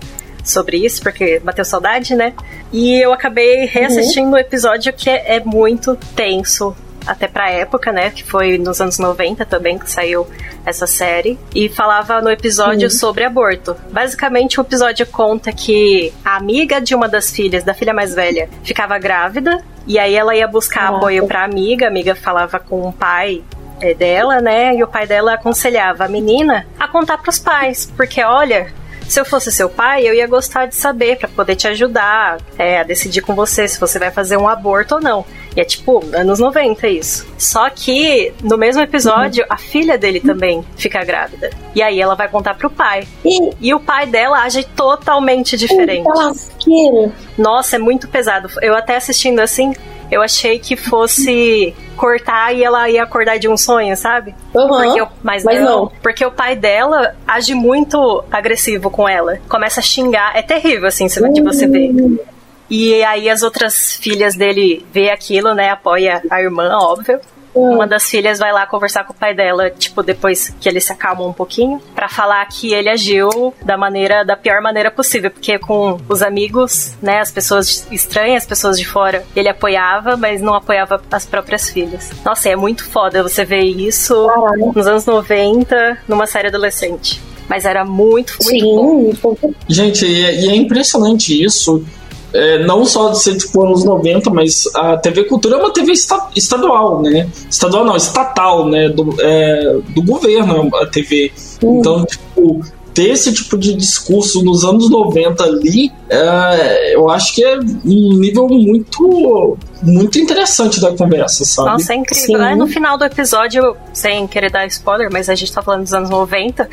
sobre isso, porque bateu saudade, né? E eu acabei reassistindo o episódio que é, é muito tenso. Até pra época, né? Que foi nos anos 90 também que saiu essa série. E falava no episódio sobre aborto. Basicamente, o episódio conta que a amiga de uma das filhas, da filha mais velha, ficava grávida. E aí ela ia buscar Caraca. apoio pra amiga. A amiga falava com o pai é, dela, né? E o pai dela aconselhava a menina a contar pros pais. Porque, olha, se eu fosse seu pai, eu ia gostar de saber pra poder te ajudar é, a decidir com você se você vai fazer um aborto ou não. E é tipo, anos 90 isso. Só que no mesmo episódio, a filha dele também fica grávida. E aí ela vai contar pro pai. E E o pai dela age totalmente diferente. Nossa, é muito pesado. Eu até assistindo assim, eu achei que fosse cortar e ela ia acordar de um sonho, sabe? Aham. Porque o- mas, Mas não, não. Porque o pai dela age muito agressivo com ela. Começa a xingar. É terrível, assim, se- de você ver. E aí as outras filhas dele vê aquilo, né? Apoia a irmã, óbvio. Uma das filhas vai lá conversar com o pai dela, tipo, depois que ele se acalma um pouquinho, pra falar que ele agiu da maneira, da pior maneira possível, porque com os amigos, né, as pessoas estranhas, as pessoas de fora, ele apoiava, mas não apoiava as próprias filhas. Nossa, é muito foda você ver isso Caralho. nos anos 90, numa série adolescente. Mas era muito, muito bom. Sim, Gente, e é, e é impressionante isso. É, não só de ser tipo anos 90, mas a TV Cultura é uma TV esta- estadual, né? Estadual não, estatal, né? Do, é, do governo a TV. Então, tipo, ter esse tipo de discurso nos anos 90 ali, é, eu acho que é um nível muito, muito interessante da conversa, sabe? Nossa, é incrível. Sim. É, no final do episódio, sem querer dar spoiler, mas a gente tá falando dos anos 90,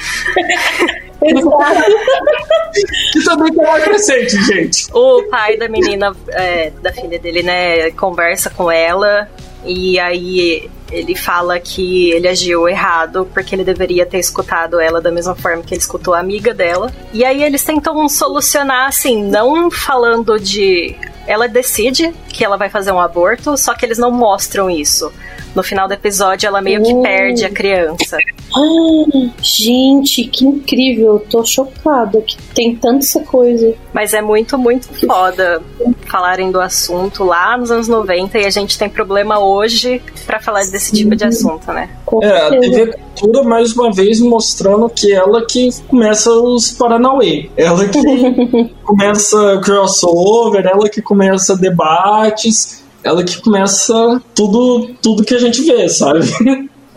Exato. Que também tem uma crescente, gente. o pai da menina, é, da filha dele, né, conversa com ela. E aí Ele fala que ele agiu errado porque ele deveria ter escutado ela da mesma forma que ele escutou a amiga dela. E aí eles tentam solucionar assim, não falando de ela decide que ela vai fazer um aborto, só que eles não mostram isso. No final do episódio, ela meio que Uh. perde a criança. Ah, gente, que incrível. Tô chocada que tem tanta essa coisa. Mas é muito, muito foda falarem do assunto lá nos anos 90 e a gente tem problema hoje pra falar desse tipo de assunto, né? É, a. TV Cultura, mais uma vez, mostrando que ela que começa os Paranauê. Ela que começa crossover, ela que começa debates, ela que começa tudo, tudo que a gente vê, sabe?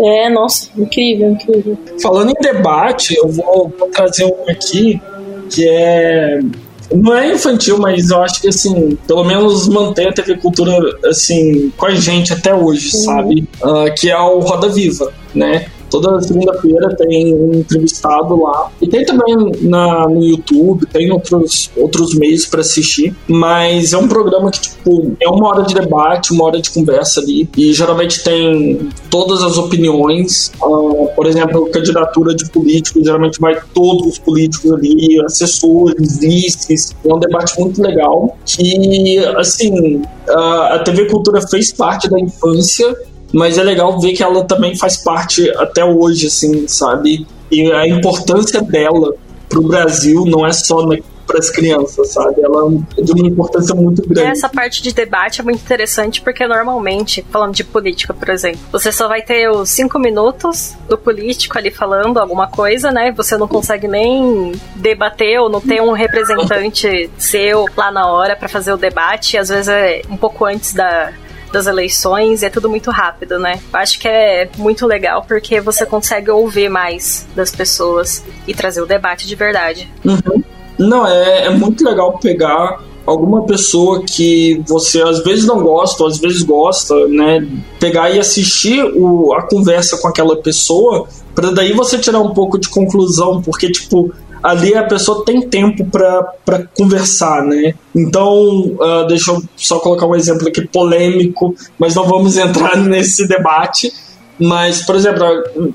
É, nossa, incrível, incrível. Falando em debate, eu vou, vou trazer um aqui que é. Não é infantil, mas eu acho que assim, pelo menos mantém a TV Cultura assim, com a gente até hoje, sabe? Ah, que é o Roda Viva, né? Toda segunda-feira tem um entrevistado lá. E tem também na, no YouTube, tem outros, outros meios para assistir. Mas é um programa que, tipo, é uma hora de debate, uma hora de conversa ali. E geralmente tem todas as opiniões. Ah, por exemplo, candidatura de político, geralmente vai todos os políticos ali, assessores, vices. É um debate muito legal. Que, assim, a a TV Cultura fez parte da infância mas é legal ver que ela também faz parte até hoje, assim, sabe? E a importância dela pro Brasil não é só para as crianças, sabe? Ela é de uma importância muito grande. essa parte de debate é muito interessante porque normalmente, falando de política, por exemplo, você só vai ter os cinco minutos do político ali falando alguma coisa, né? Você não consegue nem debater ou não ter um representante seu lá na hora pra fazer o debate. Às vezes é um pouco antes da das eleições, é tudo muito rápido, né? Eu acho que é muito legal porque você consegue ouvir mais das pessoas e trazer o debate de verdade. Uhum. Não, é, é muito legal pegar alguma pessoa que você às vezes não gosta, ou às vezes gosta, né? Pegar e assistir o, a conversa com aquela pessoa, para daí você tirar um pouco de conclusão, porque, tipo, ali a pessoa tem tempo para conversar, né? Então, uh, deixa eu só colocar um exemplo aqui polêmico, mas não vamos entrar nesse debate. Mas, por exemplo,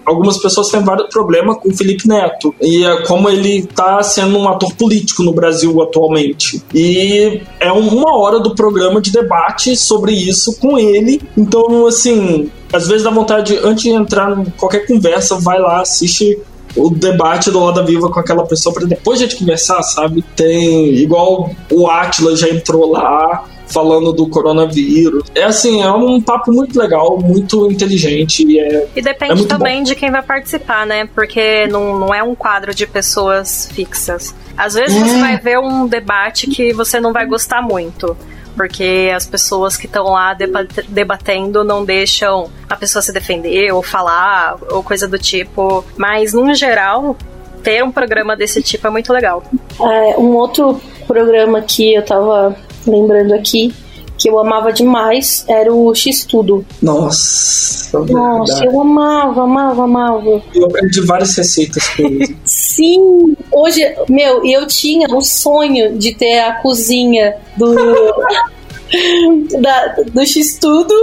algumas pessoas têm vários problemas com o Felipe Neto. E é como ele está sendo um ator político no Brasil atualmente. E é uma hora do programa de debate sobre isso com ele. Então, assim, às vezes dá vontade, antes de entrar em qualquer conversa, vai lá, assiste o debate do Roda Viva com aquela pessoa para depois a gente conversar, sabe? Tem igual o Atila já entrou lá falando do coronavírus. É assim, é um papo muito legal, muito inteligente. E, é, e depende é também bom. de quem vai participar, né? Porque não, não é um quadro de pessoas fixas. Às vezes é. você vai ver um debate que você não vai gostar muito porque as pessoas que estão lá debatendo não deixam a pessoa se defender ou falar ou coisa do tipo. Mas, no geral, ter um programa desse tipo é muito legal. É, um outro programa que eu tava lembrando aqui que eu amava demais era o X-Tudo. Nossa, Nossa, verdade. eu amava, amava, amava. Eu aprendi várias receitas com ele. Sim! Hoje, meu, eu tinha um sonho de ter a cozinha do. da, do X-Tudo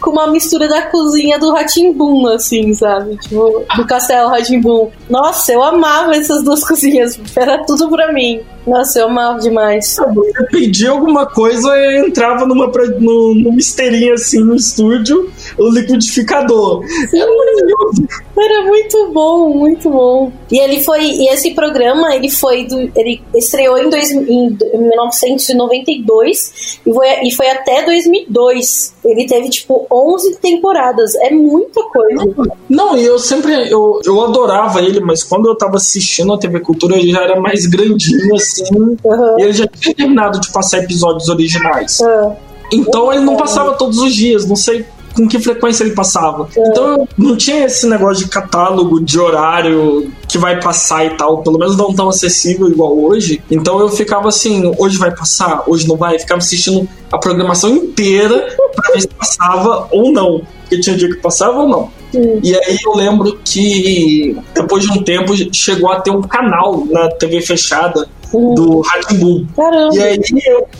com uma mistura da cozinha do Ratimbum, assim, sabe? Tipo, do Castelo Ratimbum. Nossa, eu amava essas duas cozinhas. Era tudo pra mim. Nossa, eu amava demais. Você pedia alguma coisa e entrava numa, no, numa esteirinha assim no estúdio, o liquidificador. Sim, era maravilhoso. Era muito bom, muito bom. E ele foi. E esse programa, ele foi. Do, ele estreou em, dois, em 1992 e foi, e foi até 2002. Ele teve, tipo, 11 temporadas. É muita coisa. Não, e eu sempre. Eu, eu adorava ele, mas quando eu tava assistindo a TV Cultura, ele já era mais grandinho, assim. Uhum. E ele já tinha terminado de passar episódios originais. Uhum. Então ele não passava todos os dias, não sei com que frequência ele passava. Uhum. Então não tinha esse negócio de catálogo, de horário que vai passar e tal, pelo menos não tão acessível igual hoje. Então eu ficava assim, hoje vai passar, hoje não vai, eu ficava assistindo a programação inteira pra ver se passava ou não. Porque tinha dia que passava ou não. Hum. E aí eu lembro que depois de um tempo chegou a ter um canal na TV fechada uhum. do Ratimbun. Caramba! E aí,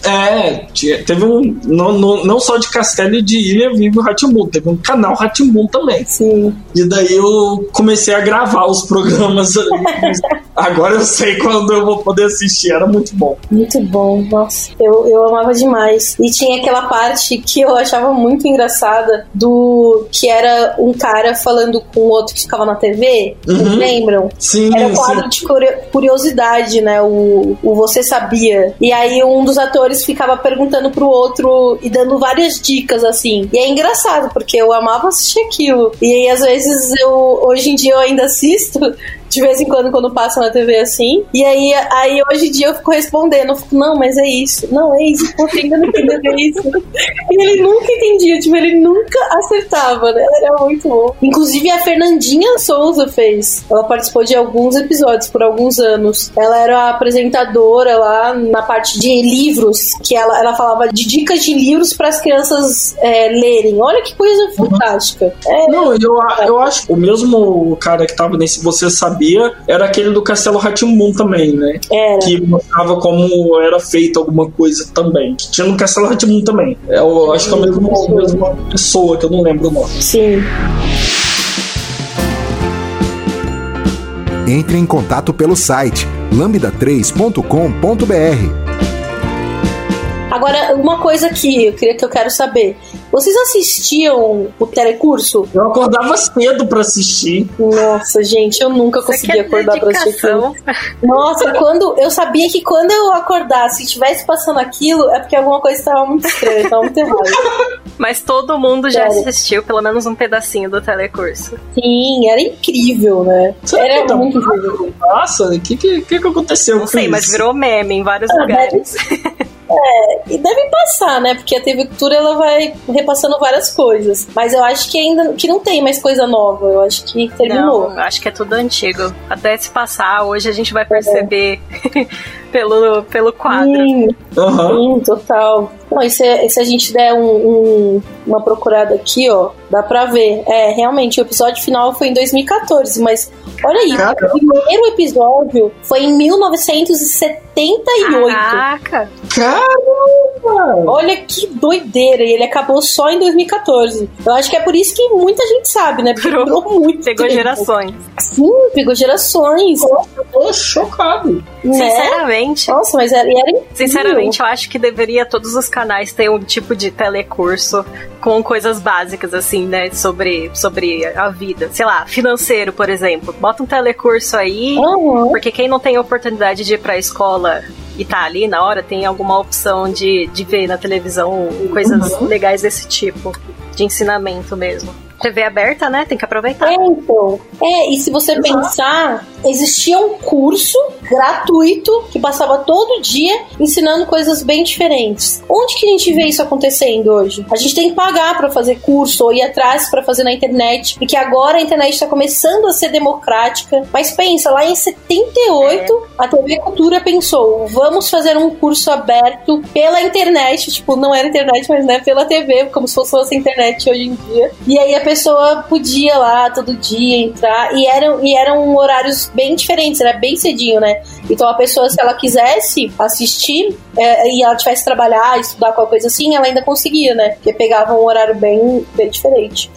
é, teve um. Não, não, não só de Castelo e de Ilha vive o Ratimbun, teve um canal Ratimbun também. Sim. E daí eu comecei a gravar os programas ali. Agora eu sei quando eu vou poder assistir, era muito bom. Muito bom, nossa. Eu, eu amava demais. E tinha aquela parte que eu achava muito engraçada do que era um cara falando com o outro que ficava na TV. Uhum. Lembram? Sim. Era um quadro sim. de curiosidade, né? O, o Você Sabia. E aí um dos atores ficava perguntando pro outro e dando várias dicas, assim. E é engraçado, porque eu amava assistir aquilo. E aí, às vezes, eu hoje em dia eu ainda assisto de vez em quando quando passa na TV assim. E aí, aí hoje em dia eu fico respondendo, eu fico, não, mas é isso, não, é isso, porque ainda não entendeu é isso. E ele nunca entendia, tipo, ele nunca acertava, né? Era muito bom. Inclusive a Fernandinha Souza fez. Ela participou de alguns episódios por alguns anos. Ela era a apresentadora lá na parte de livros, que ela, ela falava de dicas de livros para as crianças é, lerem. Olha que coisa fantástica. É, não, eu, eu acho o mesmo cara que tava nesse Você Sabe sabia era aquele do Castelo Ratimbun também, né? Era. Que mostrava como era feita alguma coisa também. Tinha no Castelo Ratimbun também. É, eu acho que é a mesma, a mesma pessoa, que eu não lembro o nome. Sim. Entre em contato pelo site lambda3.com.br Agora, uma coisa que eu queria que eu quero saber. Vocês assistiam o telecurso? Eu acordava cedo para assistir. Nossa, gente, eu nunca conseguia acordar para assistir aquilo. Nossa, quando eu sabia que quando eu acordasse e estivesse passando aquilo, é porque alguma coisa estava muito estranha, estava muito errada. Mas todo mundo já Sério. assistiu pelo menos um pedacinho do telecurso. Sim, era incrível, né? Será era tá muito incrível. Nossa, o que, que, que aconteceu? Não sei, isso? mas virou meme em vários ah, lugares. Deve... É, e deve passar, né? Porque a TV Cultura ela vai repassando várias coisas. Mas eu acho que ainda que não tem mais coisa nova. Eu acho que terminou. Não, acho que é tudo antigo. Até se passar, hoje a gente vai perceber é. pelo, pelo quadro. Sim, uhum. sim total. Não, e se, se a gente der um, um, uma procurada aqui, ó, dá pra ver. É, realmente, o episódio final foi em 2014, mas olha aí, Caraca. o primeiro episódio foi em 1978. Caraca! Caramba! Olha que doideira, e ele acabou só em 2014. Eu acho que é por isso que muita gente sabe, né? Porque durou muito Pegou tempo. gerações. Sim, pegou gerações. Nossa, tô chocado. Né? Sinceramente. Nossa, mas era, era Sinceramente, eu acho que deveria todos os canais ter um tipo de telecurso com coisas básicas, assim, né? Sobre, sobre a vida. Sei lá, financeiro, por exemplo. Bota um telecurso aí, uhum. porque quem não tem oportunidade de ir pra escola e tá ali na hora, tem alguma opção de, de ver na televisão coisas uhum. legais desse tipo, de ensinamento mesmo. TV aberta, né? Tem que aproveitar. É, então. É, e se você pensar, existia um curso gratuito que passava todo dia ensinando coisas bem diferentes. Onde que a gente vê isso acontecendo hoje? A gente tem que pagar para fazer curso ou ir atrás para fazer na internet, porque agora a internet está começando a ser democrática. Mas pensa, lá em 78, é. a TV Cultura pensou: vamos fazer um curso aberto pela internet, tipo, não era internet, mas né, pela TV, como se fosse a internet hoje em dia. E aí a pessoa podia lá todo dia entrar e eram, e eram horários bem diferentes, era bem cedinho, né? Então a pessoa, se ela quisesse assistir é, e ela tivesse que trabalhar, estudar qualquer coisa assim, ela ainda conseguia, né? Porque pegava um horário bem, bem diferente.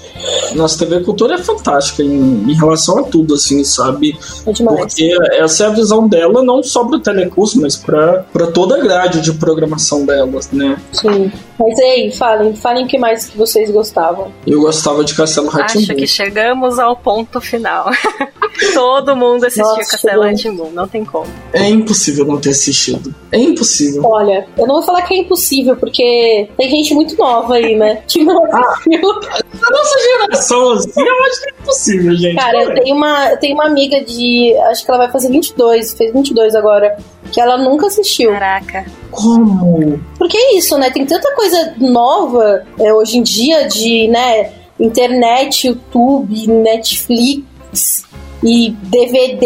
Nossa, TV Cultura é fantástica em, em relação a tudo, assim, sabe? É. Porque essa é a visão dela, não só pro telecurso, mas pra toda a grade de programação delas, né? Sim. Mas aí, falem, falem o que mais que vocês gostavam. Eu gostava de Castelo Ratimbun. Acho que chegamos ao ponto final. Todo mundo assistiu Nossa, Castelo Ratimbun, não tem como. É impossível não ter assistido. É impossível. Olha, eu não vou falar que é impossível, porque tem gente muito nova aí, né? Que não assistiu. Ah, a nossa geração, assim, eu acho que é impossível, gente. Cara, eu tenho, uma, eu tenho uma amiga de. Acho que ela vai fazer 22, fez 22 agora. Que ela nunca assistiu. Caraca. Como? Porque é isso, né? Tem tanta coisa nova é, hoje em dia de, né? Internet, YouTube, Netflix e DVD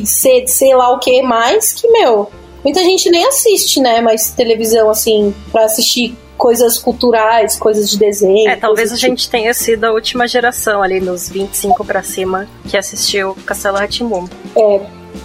e sei, sei lá o que mais que, meu, muita gente nem assiste, né? Mas televisão, assim, pra assistir coisas culturais, coisas de desenho. É, talvez a gente tenha sido a última geração ali, nos 25 para cima, que assistiu Castelo Ratimbum. É,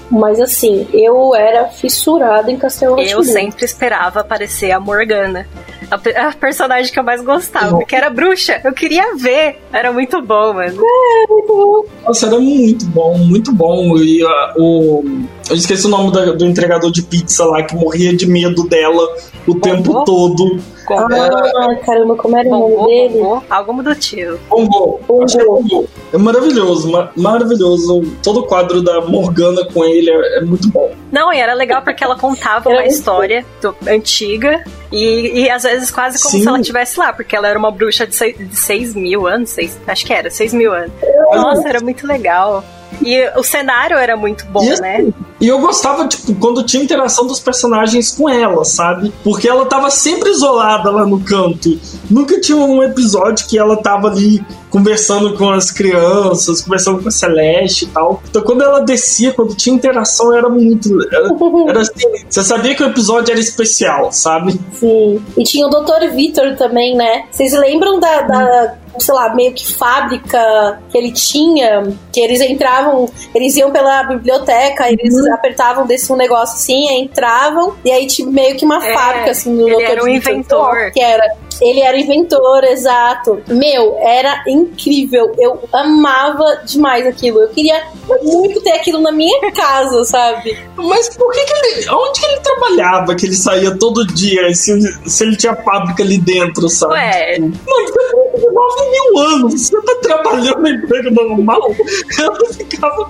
Mas assim, eu era fissurada em Castelo Eu sempre esperava aparecer a Morgana. A, a, personagem que eu mais gostava, que era bruxa. Eu queria ver. Era muito bom, mano. É, muito bom. Nossa, era muito bom, muito bom. E uh, o. Eu esqueci o nome do, do, entregador de pizza lá, que morria de medo dela o bom, tempo bom. todo. Ah, caramba, como era o nome dele? Algo motivo. Bongo. Bongo. É maravilhoso, mar maravilhoso. Todo o quadro da Morgana com ele é, é, muito bom. Não, e era legal porque ela contava uma história do, antiga e, e às vezes quase como Sim. se ela estivesse lá, porque ela era uma bruxa de 6 mil anos, seis, acho que era, 6 mil anos. Nossa, era muito legal. E o cenário era muito bom, e, né? E eu gostava, tipo, quando tinha interação dos personagens com ela, sabe? Porque ela tava sempre isolada lá no canto. Nunca tinha um episódio que ela tava ali conversando com as crianças, conversando com a Celeste e tal. Então quando ela descia, quando tinha interação, era muito. Era, era assim, você sabia que o episódio era especial, sabe? Sim. E tinha o Dr. Victor também, né? Vocês lembram da, da sei lá, meio que fábrica que ele tinha, que eles entravam, eles iam pela biblioteca, eles uhum. apertavam desse um negócio assim, entravam, e aí tinha meio que uma é, fábrica assim no Ele era um inventor. Que era ele era inventor, exato. Meu, era incrível. Eu amava demais aquilo. Eu queria muito ter aquilo na minha casa, sabe? Mas por que, que ele. Onde que ele trabalhava que ele saía todo dia? Se, se ele tinha fábrica ali dentro, sabe? Ué. Mano, você 9 mil anos. Você tá trabalhando no emprego normal? Eu ficava.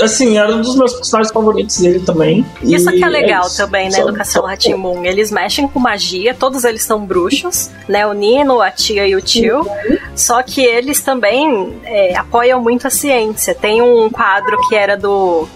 Assim, era um dos meus personagens favoritos dele também. Isso que é legal é também, né, do Castelo Ratimbun. Eles mexem com magia, todos eles são bruxos né? O Nino, a tia e o tio. Uhum. Só que eles também é, apoiam muito a ciência. Tem um quadro que era do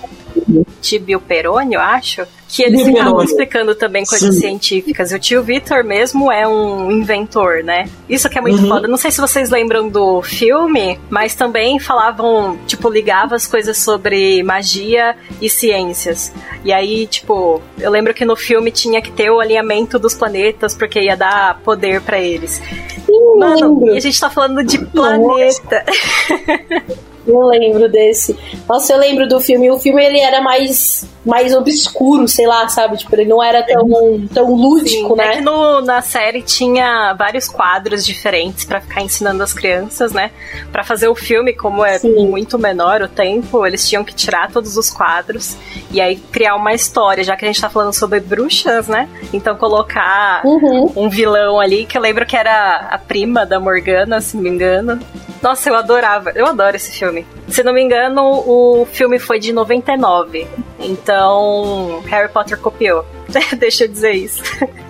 Tibio Peroni, eu acho, que eles ficavam explicando também coisas Sim. científicas. E o tio Vitor mesmo é um inventor, né? Isso que é muito uhum. foda. Não sei se vocês lembram do filme, mas também falavam, tipo, ligava as coisas sobre magia e ciências. E aí, tipo, eu lembro que no filme tinha que ter o alinhamento dos planetas, porque ia dar poder para eles. Sim, Mano, e a gente tá falando de planeta. Eu lembro desse. Nossa, eu lembro do filme. O filme ele era mais mais obscuro, sei lá, sabe? Tipo, ele não era tão, tão lúdico, Sim, né? É que no, na série tinha vários quadros diferentes para ficar ensinando as crianças, né? Para fazer o filme, como é Sim. muito menor o tempo, eles tinham que tirar todos os quadros e aí criar uma história, já que a gente tá falando sobre bruxas, né? Então colocar uhum. um vilão ali, que eu lembro que era a prima da Morgana, se não me engano. Nossa, eu adorava. Eu adoro esse filme. Se não me engano, o filme foi de 99. Então, Harry Potter copiou. Deixa eu dizer isso.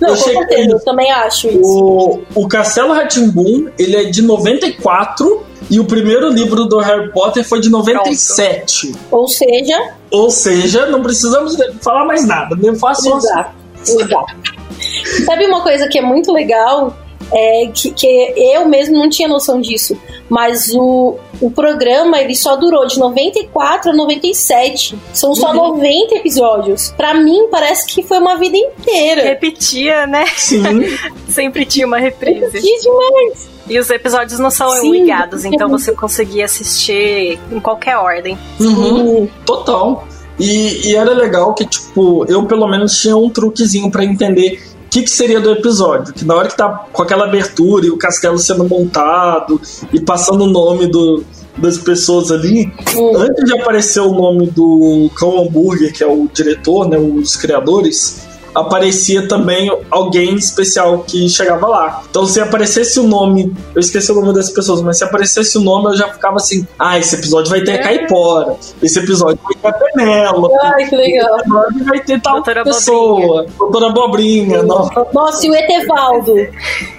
Não, com certeza, eu também acho isso. O, o Castelo Ratimbun, ele é de 94 e o primeiro livro do Harry Potter foi de 97. Pronto. Ou seja... Ou seja, não precisamos falar mais nada. Nem faço Exato, exato. Sabe uma coisa que é muito legal? É que, que eu mesmo não tinha noção disso, mas o, o programa ele só durou de 94 a 97. São só uhum. 90 episódios. Para mim parece que foi uma vida inteira. Repetia, né? Sim. Sempre tinha uma reprise. Repetia demais. E os episódios não são Sim, ligados, então você conseguia assistir em qualquer ordem. Uhum, total. E, e, era legal que, tipo, eu pelo menos tinha um truquezinho para entender que, que seria do episódio? Que na hora que tá com aquela abertura e o castelo sendo montado e passando o nome do, das pessoas ali, hum. antes de aparecer o nome do Cão Hambúrguer, que é o diretor, né, os criadores, aparecia também alguém especial que chegava lá. Então, se aparecesse o nome, eu esqueci o nome das pessoas, mas se aparecesse o nome, eu já ficava assim: ah, esse episódio vai ter a Caipora, esse episódio vai ter a Penela. Ai, que legal. Esse episódio vai ter tal Doutora pessoa, Bobrinha. Doutora Bobrinha. Nossa, nossa e o Etevaldo.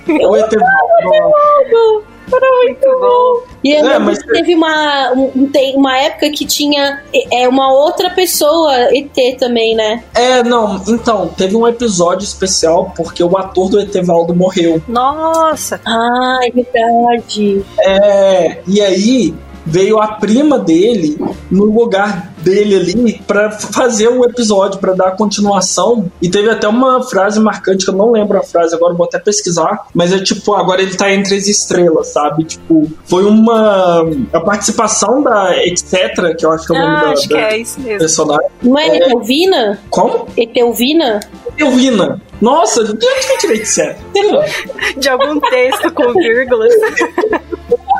o Etevaldo. Era muito bom. E eu é, mas... teve uma, um, tem uma época que tinha é, uma outra pessoa ET também, né? É, não, então, teve um episódio especial porque o ator do Etevaldo morreu. Nossa! Ah, é verdade. É, e aí veio a prima dele no lugar dele ali pra fazer o episódio, pra dar continuação. E teve até uma frase marcante, que eu não lembro a frase agora, vou até pesquisar. Mas é tipo, agora ele tá entre as estrelas, sabe? Tipo, foi uma. A participação da Etc., que eu acho que é o nome Ah, da, acho que da é isso mesmo. personagem. Não é Etelvina? Como? Etelvina? Elvina. Nossa, de onde que eu tirei de sério? De algum texto com vírgulas.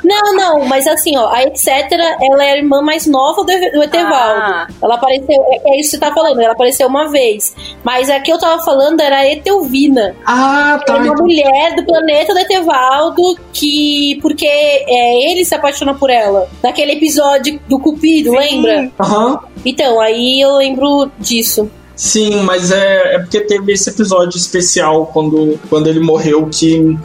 Não, não, mas assim, ó, a etc. ela é a irmã mais nova do, do Etevaldo. Ah. Ela apareceu, é, é isso que você tá falando, ela apareceu uma vez. Mas a que eu tava falando era a Etelvina. Ah, É tá. uma mulher do planeta do Etevaldo que. Porque é, ele se apaixona por ela. Naquele episódio do Cupido, Sim. lembra? Aham. Então, aí eu lembro disso. Sim, mas é, é porque teve esse episódio especial quando, quando ele morreu que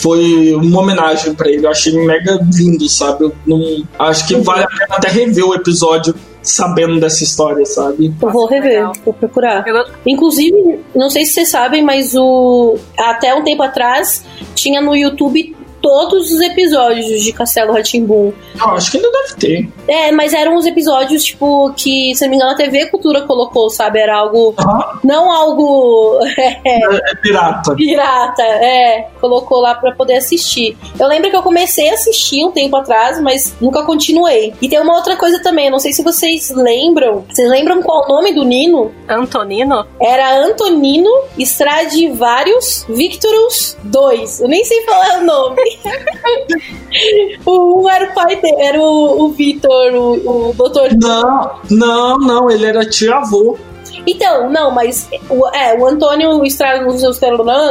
foi uma homenagem pra ele. Eu achei mega lindo, sabe? Eu não, acho que vale a pena até rever o episódio sabendo dessa história, sabe? Eu vou rever, legal. vou procurar. Inclusive, não sei se vocês sabem, mas o até um tempo atrás tinha no YouTube todos os episódios de Castelo Ratimbum. Eu acho que ainda deve ter. É, mas eram os episódios, tipo, que, se não me engano, a TV Cultura colocou, sabe? Era algo. Aham. Não algo É, é pirata. pirata, é. Colocou lá pra poder assistir. Eu lembro que eu comecei a assistir um tempo atrás, mas nunca continuei. E tem uma outra coisa também, eu não sei se vocês lembram. Vocês lembram qual o nome do Nino? Antonino? Era Antonino Stradivarius Victorus II. Eu nem sei falar o nome. O um era o pai dele, era o, o Vitor, o, o doutor. Não, não, não, ele era tio-avô. Então, não, mas o, é, o Antônio Stradivarius,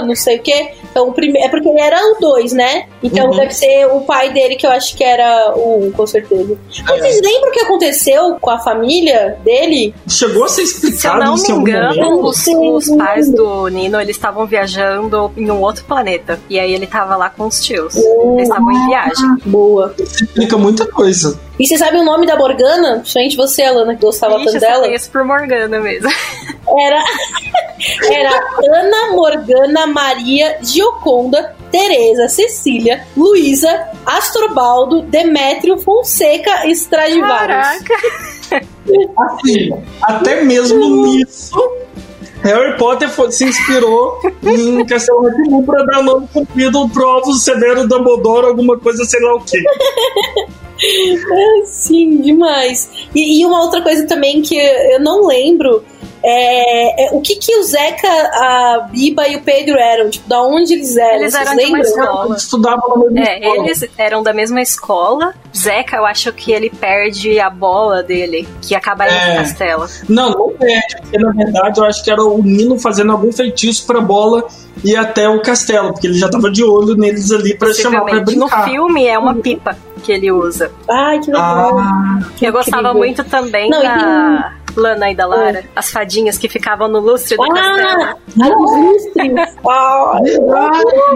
não sei o que. Então, o primeiro, é porque ele era o 2, né? Então Uhum. deve ser o pai dele, que eu acho que era o 1, com certeza. Mas Vocês lembram o que aconteceu com a família dele? Chegou a ser Se eu explicado não isso me engano, os, Sim, os pais do Nino, eles estavam viajando em um outro planeta. E aí ele tava lá com os tios. Eles estavam em viagem. Boa. Explica muita coisa. E você sabe o nome da Morgana? Principalmente você, Alana, que gostava Ixi, tanto eu dela. conheço por Morgana mesmo. Era, era Ana Morgana Maria Gioconda Tereza Cecília Luísa Astrobaldo Demétrio Fonseca Stradivarius. Caraca! Assim, até mesmo nisso, Harry Potter foi- se inspirou em Castelo Ratimbun pra dar nome cumprido pro Alvo Severo Dumbledore, alguma coisa, sei lá o quê. Sim, demais. E, e uma outra coisa também que eu não lembro é, é o que que o Zeca, a Biba e o Pedro eram, tipo, da onde eles eram? Eles Vocês eram de uma lembram? escola. Eles estudavam na mesma É, escola. eles eram da mesma escola. Zeca, eu acho que ele perde a bola dele, que acaba indo É. no castelo. Não, não perde, porque na verdade eu acho que era o Nino fazendo algum feitiço pra bola ir até o castelo, porque ele já tava de olho neles ali pra chamar pra Possivelmente. No brincar. filme é uma pipa que ele usa. Ai, que legal. Ah, Eu gostava incrível. muito também Não, da Lana e da Lara, as fadinhas que ficavam no lustre do castelo. Ah, as lustres. Ah,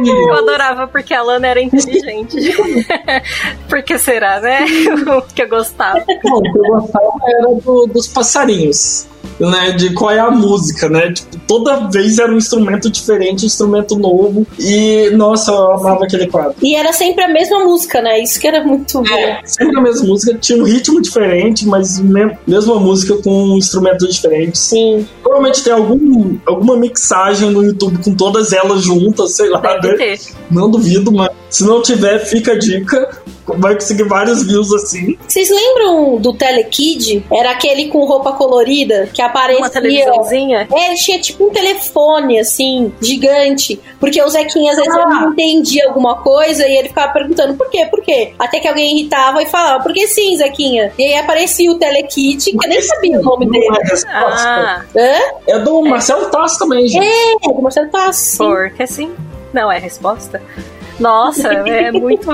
Eu adorava porque a Lana era inteligente. Por que será, né? O que eu gostava. Bom, o que eu gostava era do- dos passarinhos. Né, de qual é a música, né? Tipo, toda vez era um instrumento diferente, um instrumento novo. E, nossa, eu amava aquele quadro. E era sempre a mesma música, né? Isso que era muito bom. É, sempre a mesma música, tinha um ritmo diferente, mas me- mesma música com um instrumento diferente. Sim. Provavelmente tem algum, alguma mixagem no YouTube com todas elas juntas, sei lá, Deve né? ter. Não duvido, mas se não tiver, fica a dica. Vai conseguir vários views assim. Vocês lembram do Telekid? Era aquele com roupa colorida que Uma aparecia. televisãozinha. É, ele tinha tipo um telefone, assim, gigante. Porque o Zequinha às vezes Ah. ele não entendia alguma coisa e ele ficava perguntando por quê, por quê? Até que alguém irritava e falava, por que sim, Zequinha? E aí aparecia o Telekid, que eu nem sabia o nome dele. é resposta. Ah, Hã? É do Marcelo Tass também, gente. É, do Marcelo Tassi. porque sim. Não é resposta. Nossa, é muito.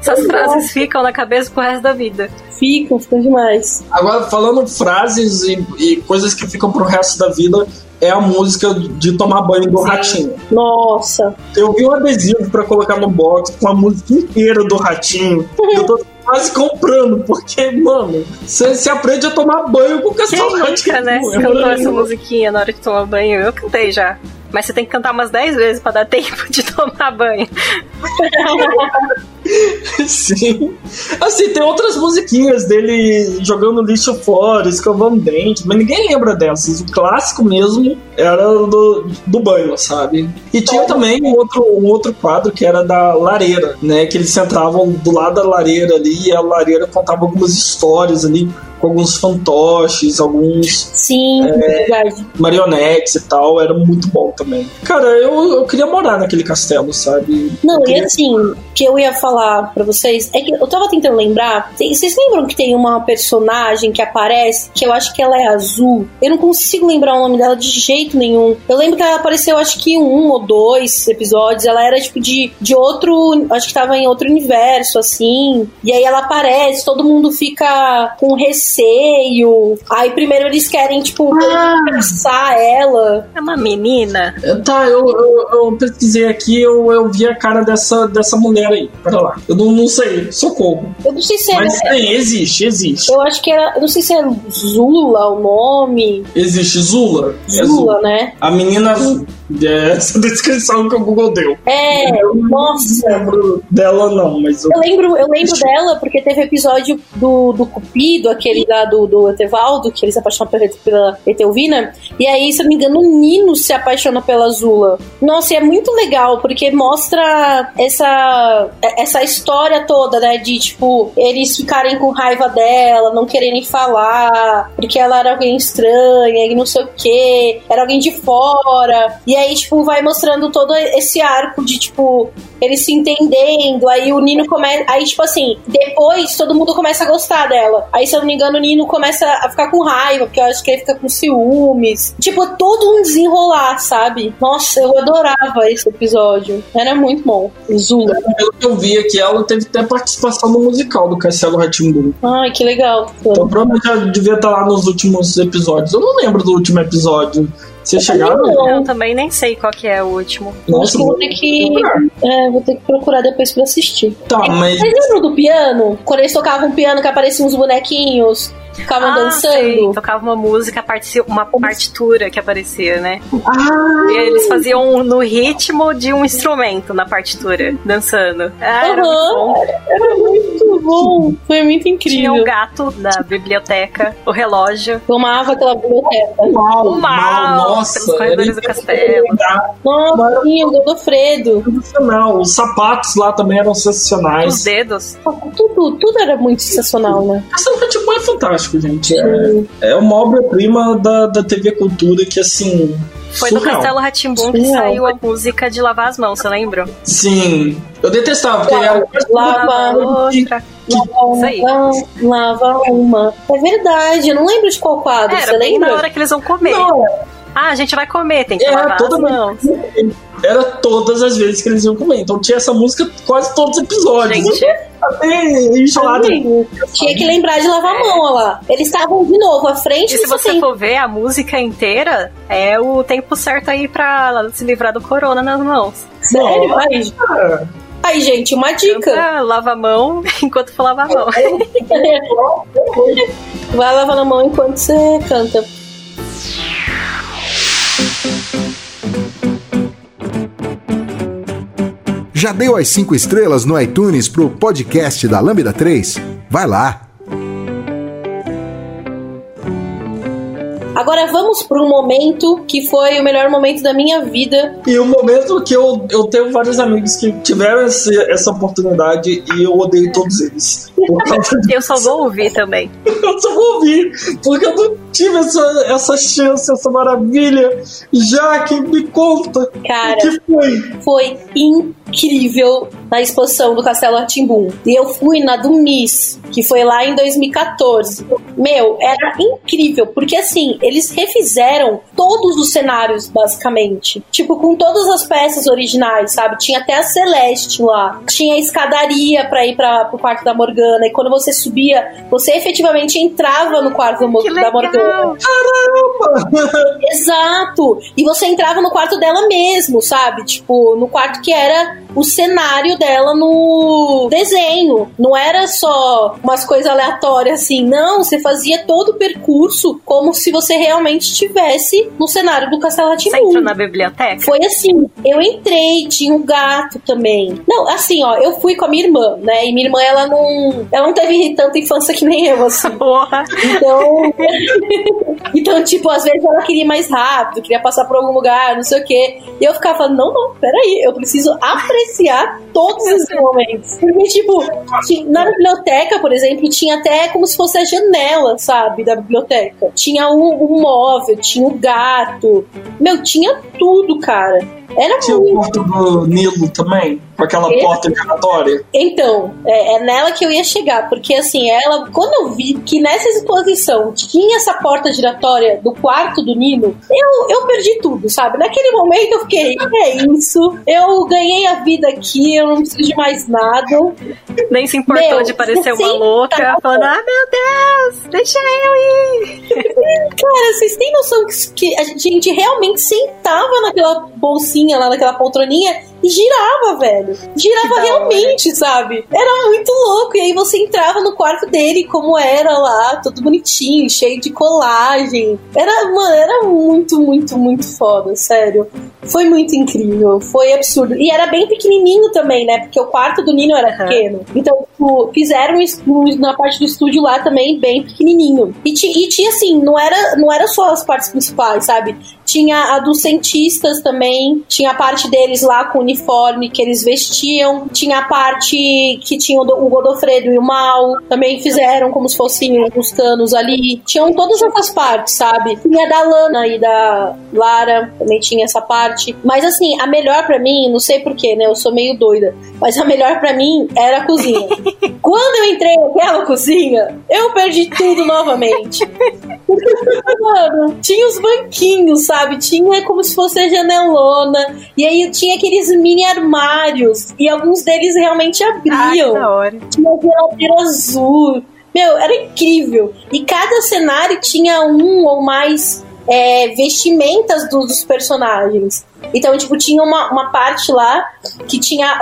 Essas frases ficam na cabeça pro resto da vida. Ficam, ficam demais. Agora, falando frases e, e coisas que ficam pro resto da vida, é a música de tomar banho do Sim. Ratinho. Nossa. Eu vi um adesivo pra colocar no box com a música inteira do Ratinho. Eu tô quase comprando, porque, mano, você aprende a tomar banho com o Quem castelo nunca, Ratinho. né? É Cantou essa musiquinha na hora de tomar banho? Eu cantei já. Mas você tem que cantar umas 10 vezes pra dar tempo de tomar banho. Sim. Assim, tem outras musiquinhas dele jogando lixo fora, escovando dente, mas ninguém lembra dessas. O clássico mesmo era do, do banho, sabe? E tinha também um outro, um outro quadro que era da lareira, né? Que eles sentavam do lado da lareira ali e a lareira contava algumas histórias ali com alguns fantoches, alguns. Sim, é, verdade. Marionetes e tal, era muito bom também. Cara, eu, eu queria morar naquele castelo, sabe? Não, queria... e assim, o que eu ia falar pra vocês é que eu tava tentando lembrar. Vocês lembram que tem uma personagem que aparece, que eu acho que ela é azul? Eu não consigo lembrar o nome dela de jeito nenhum. Eu lembro que ela apareceu, acho que um ou dois episódios. Ela era tipo de, de outro. Acho que tava em outro universo, assim. E aí ela aparece, todo mundo fica com receio receio. Aí primeiro eles querem, tipo, ah. caçar ela. É uma menina? Tá, eu, eu, eu, pesquisei aqui, eu, eu vi a cara dessa, dessa mulher aí. Pera lá. Eu não, não sei, socorro. Eu não sei se é. Mas tem, existe, existe. Eu acho que era. Eu não sei se é Zula o nome. Existe Zula. Zula, é Zula. né? A menina. É essa descrição que o Google deu. É, eu nossa. Não lembro dela, não, mas. Eu, eu lembro, eu lembro dela porque teve episódio do, do Cupido, aquele lá do, do Etevaldo, que ele se apaixona pela, pela Etelvina. E aí, se eu não me engano, o Nino se apaixona pela Zula. Nossa, e é muito legal, porque mostra essa, essa história toda, né? De tipo, eles ficarem com raiva dela, não quererem falar, porque ela era alguém estranha e não sei o que, era alguém de fora. E aí, tipo, vai mostrando todo esse arco de, tipo, eles se entendendo, aí o Nino começa. Aí, tipo assim, depois todo mundo começa a gostar dela. Aí, se eu não me engano, o Nino começa a ficar com raiva, porque eu acho que ele fica com ciúmes. Tipo, todo um desenrolar, sabe? Nossa, eu adorava esse episódio. Era muito bom. Zula. Pelo que eu vi aqui, ela teve até participação no musical do Castelo Ratimbu. Ai, que legal. Então, provavelmente já devia estar lá nos últimos episódios. Eu não lembro do último episódio. Vocês chegaram? Eu também nem sei qual que é o último. Nossa, vou ter que. É, vou ter que procurar depois pra assistir. Tá, mas. Vocês lembram do piano? Quando eles tocavam piano que apareciam uns bonequinhos? Ficavam ah, dançando. Sei. Tocava uma música, uma partitura que aparecia, né? Ah. E eles faziam no ritmo de um instrumento na partitura, dançando. Ah, era, uhum. muito bom. era muito bom. Foi muito incrível. Tinha um gato na biblioteca, o relógio. Eu amava aquela biblioteca. Mal, o mal, nossa. Pelos corredores do castelo. Nossa, sim, o Godofredo. Sensacional. Os sapatos lá também eram sensacionais. Os dedos. Tudo, tudo era muito sensacional, né? Essa tipo, é fantástico fantástico, gente. É, é uma obra-prima da, da TV Cultura que, assim. Foi surreal. do Castelo Ratimbum que saiu a música de lavar as mãos, você lembra? Sim. Eu detestava, porque era. Lava outra. Lava uma, lava uma. É verdade, eu não lembro de qual quadro, era você lembra? na hora que eles vão comer. Não. Ah, a gente vai comer, tem que é, lavar toda as mãos. Era todas as vezes que eles iam comer. Então tinha essa música quase todos os episódios. Gente, enjoado. Tinha que lembrar de lavar a mão, olha lá. Eles estavam de novo à frente. E se você tem... for ver a música inteira, é o tempo certo aí pra se livrar do corona nas mãos. Sério? Aí, aí, gente, uma dica. Lava a mão enquanto for lavar a mão. Vai lavando a mão enquanto você canta. Já deu as 5 estrelas no iTunes pro podcast da Lambda 3? Vai lá! Agora vamos para um momento que foi o melhor momento da minha vida. E o momento que eu, eu tenho vários amigos que tiveram esse, essa oportunidade e eu odeio todos eles. eu só vou ouvir também. eu só vou ouvir, porque eu não tive essa, essa chance, essa maravilha. Já que me conta Cara, o que foi. Foi incrível na exposição do Castelo Artimbum. E eu fui na do Miss, que foi lá em 2014. Meu, era incrível, porque assim, eles refizeram todos os cenários, basicamente. Tipo, com todas as peças originais, sabe? Tinha até a Celeste lá. Tinha a escadaria pra ir pra, pro quarto da Morgana. E quando você subia, você efetivamente entrava no quarto que da Morgana. Caramba! Exato! E você entrava no quarto dela mesmo, sabe? Tipo, no quarto que era o cenário dela no desenho. Não era só umas coisas aleatórias assim, não, você fazia todo o percurso como se você realmente estivesse no cenário do Castelo Você Rá-Tim-Bum. entrou na biblioteca? Foi assim, eu entrei, tinha um gato também. Não, assim, ó, eu fui com a minha irmã, né? E minha irmã, ela não, ela não teve tanta infância que nem eu, assim. Porra! Então, então, tipo, às vezes ela queria ir mais rápido, queria passar por algum lugar, não sei o quê. E eu ficava falando, não, não, peraí, eu preciso apreciar todos esses momentos. Porque, tipo, ti- na biblioteca, por exemplo, tinha até como se fosse a janela, sabe, da biblioteca. Tinha um, um móvel, tinha um gato. Meu, tinha tudo, cara. Era Tinha o muito. porto do Nilo também, com aquela Quê? porta giratória. Então, é, é nela que eu ia chegar, porque assim, ela, quando eu vi que nessa exposição tinha essa porta giratória do quarto do Nino, eu, eu perdi tudo, sabe? Naquele momento eu fiquei, é isso, eu ganhei a vida aqui, eu não preciso de mais nada. Nem se importou Meu, de parecer uma louca, sentava- falando: ah, meu Deus, deixa eu ir. Cara, vocês têm noção que, que a gente realmente sentava naquela bolsinha lá, naquela poltroninha girava, velho. Girava realmente, sabe? Era muito louco. E aí você entrava no quarto dele, como era lá, todo bonitinho, cheio de colagem. Era, mano, era muito, muito, muito foda, sério. Foi muito incrível, foi absurdo. E era bem pequenininho também, né? Porque o quarto do Nino era Aham. pequeno. Então, tipo, fizeram na parte do estúdio lá também bem pequenininho. E, e tinha assim, não era, não era só as partes principais, sabe? Tinha a dos cientistas também, tinha a parte deles lá com o uniforme que eles vestiam, tinha a parte que tinha o, do- o Godofredo e o Mal, também fizeram como se fossem os canos ali. Tinham todas essas partes, sabe? Tinha a da Lana e da Lara, também tinha essa parte. Mas assim, a melhor pra mim, não sei porquê, né? Eu sou meio doida, mas a melhor pra mim era a cozinha. Quando eu entrei naquela cozinha, eu perdi tudo novamente. Mano, tinha os banquinhos, sabe? Tinha como se fosse a janelona. E aí tinha aqueles mini armários. E alguns deles realmente abriam. hora. tinha geladeira azul. Meu, era incrível. E cada cenário tinha um ou mais é, vestimentas do- dos personagens. Então, tipo, tinha uma, uma parte lá que tinha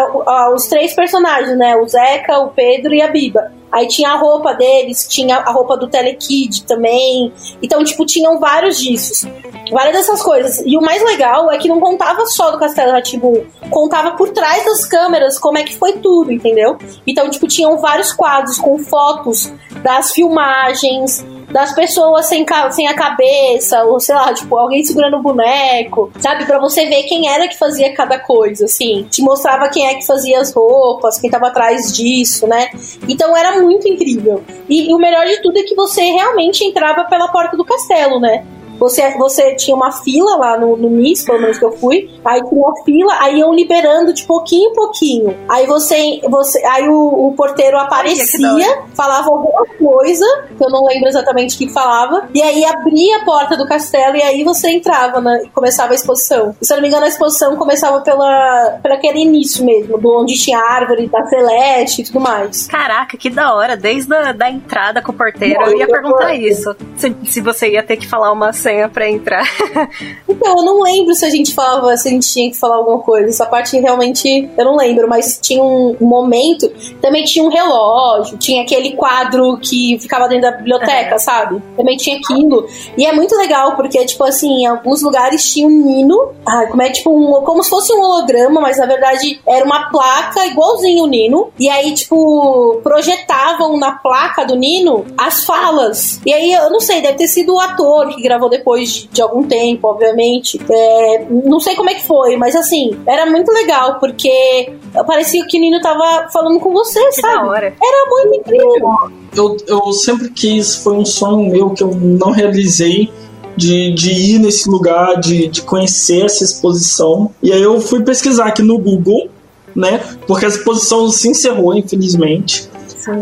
os três personagens, né? O Zeca, o Pedro e a Biba. Aí tinha a roupa deles, tinha a roupa do Telekid também. Então, tipo, tinham vários disso. Várias dessas coisas. E o mais legal é que não contava só do Castelo Ratibu, contava por trás das câmeras como é que foi tudo, entendeu? Então, tipo, tinham vários quadros com fotos das filmagens, das pessoas sem, sem a cabeça, ou sei lá, tipo, alguém segurando o boneco, sabe? Pra você ver quem era que fazia cada coisa, assim. Te mostrava quem é que fazia as roupas, quem tava atrás disso, né? Então era muito incrível. E, e o melhor de tudo é que você realmente entrava pela porta do castelo, né? Você, você tinha uma fila lá no, no NIS, pelo menos que eu fui. Aí tinha uma fila, aí iam liberando de pouquinho em pouquinho. Aí você. você aí o, o porteiro aparecia, falava alguma coisa, que eu não lembro exatamente o que falava. E aí abria a porta do castelo e aí você entrava né, e começava a exposição. E, se eu não me engano, a exposição começava pela, pela aquele início mesmo, do onde tinha árvore da Celeste e tudo mais. Caraca, que da hora. Desde a da entrada com o porteiro, Não, eu ia eu- perguntar isso. Se, se você ia ter que falar uma senha pra entrar. Então, eu não lembro se a gente falava, se a gente tinha que falar alguma coisa. Essa parte realmente eu não lembro, mas tinha um momento. Também tinha um relógio, tinha aquele quadro que ficava dentro da biblioteca, sabe? Também tinha aquilo. E é muito legal, porque, tipo assim, em alguns lugares tinha um Nino. Ah, como é tipo um, como se fosse um holograma, mas na verdade era uma placa igualzinho o Nino. E aí, tipo, projetavam na placa do Nino as falas. E aí, eu não sei, deve ter sido o ator que gravou depois de, de algum tempo, obviamente. É, não sei como é que foi, mas assim, era muito legal, porque parecia que o Nino tava falando com você, Que da sabe? hora. Era muito incrível. Eu, eu sempre quis, foi um sonho meu que eu não realizei. De, de ir nesse lugar, de, de conhecer essa exposição. E aí eu fui pesquisar aqui no Google, né? Porque a exposição se encerrou, infelizmente.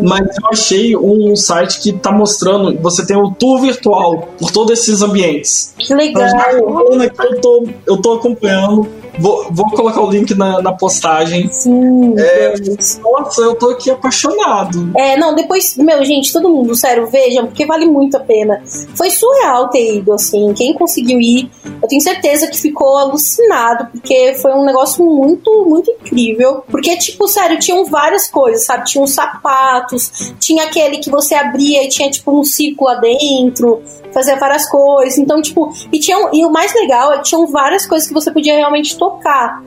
Mas eu achei um site que tá mostrando, você tem o tour virtual por todos esses ambientes. Que Então, legal. falando aqui, eu tô, eu tô acompanhando Vou, vou colocar o link na, na postagem. Sim, É. Nossa, eu tô aqui apaixonado. É, não, depois, meu, gente, todo mundo, sério, vejam, porque vale muito a pena. Foi surreal ter ido, assim. Quem conseguiu ir, eu tenho certeza que ficou alucinado, porque foi um negócio muito, muito incrível. Porque, tipo, sério, tinham várias coisas, sabe? Tinha uns sapatos, tinha aquele que você abria e tinha, tipo, um círculo lá dentro, fazia várias coisas. Então, tipo, e, tinham, e o mais legal é que tinham várias coisas que você podia realmente tocar.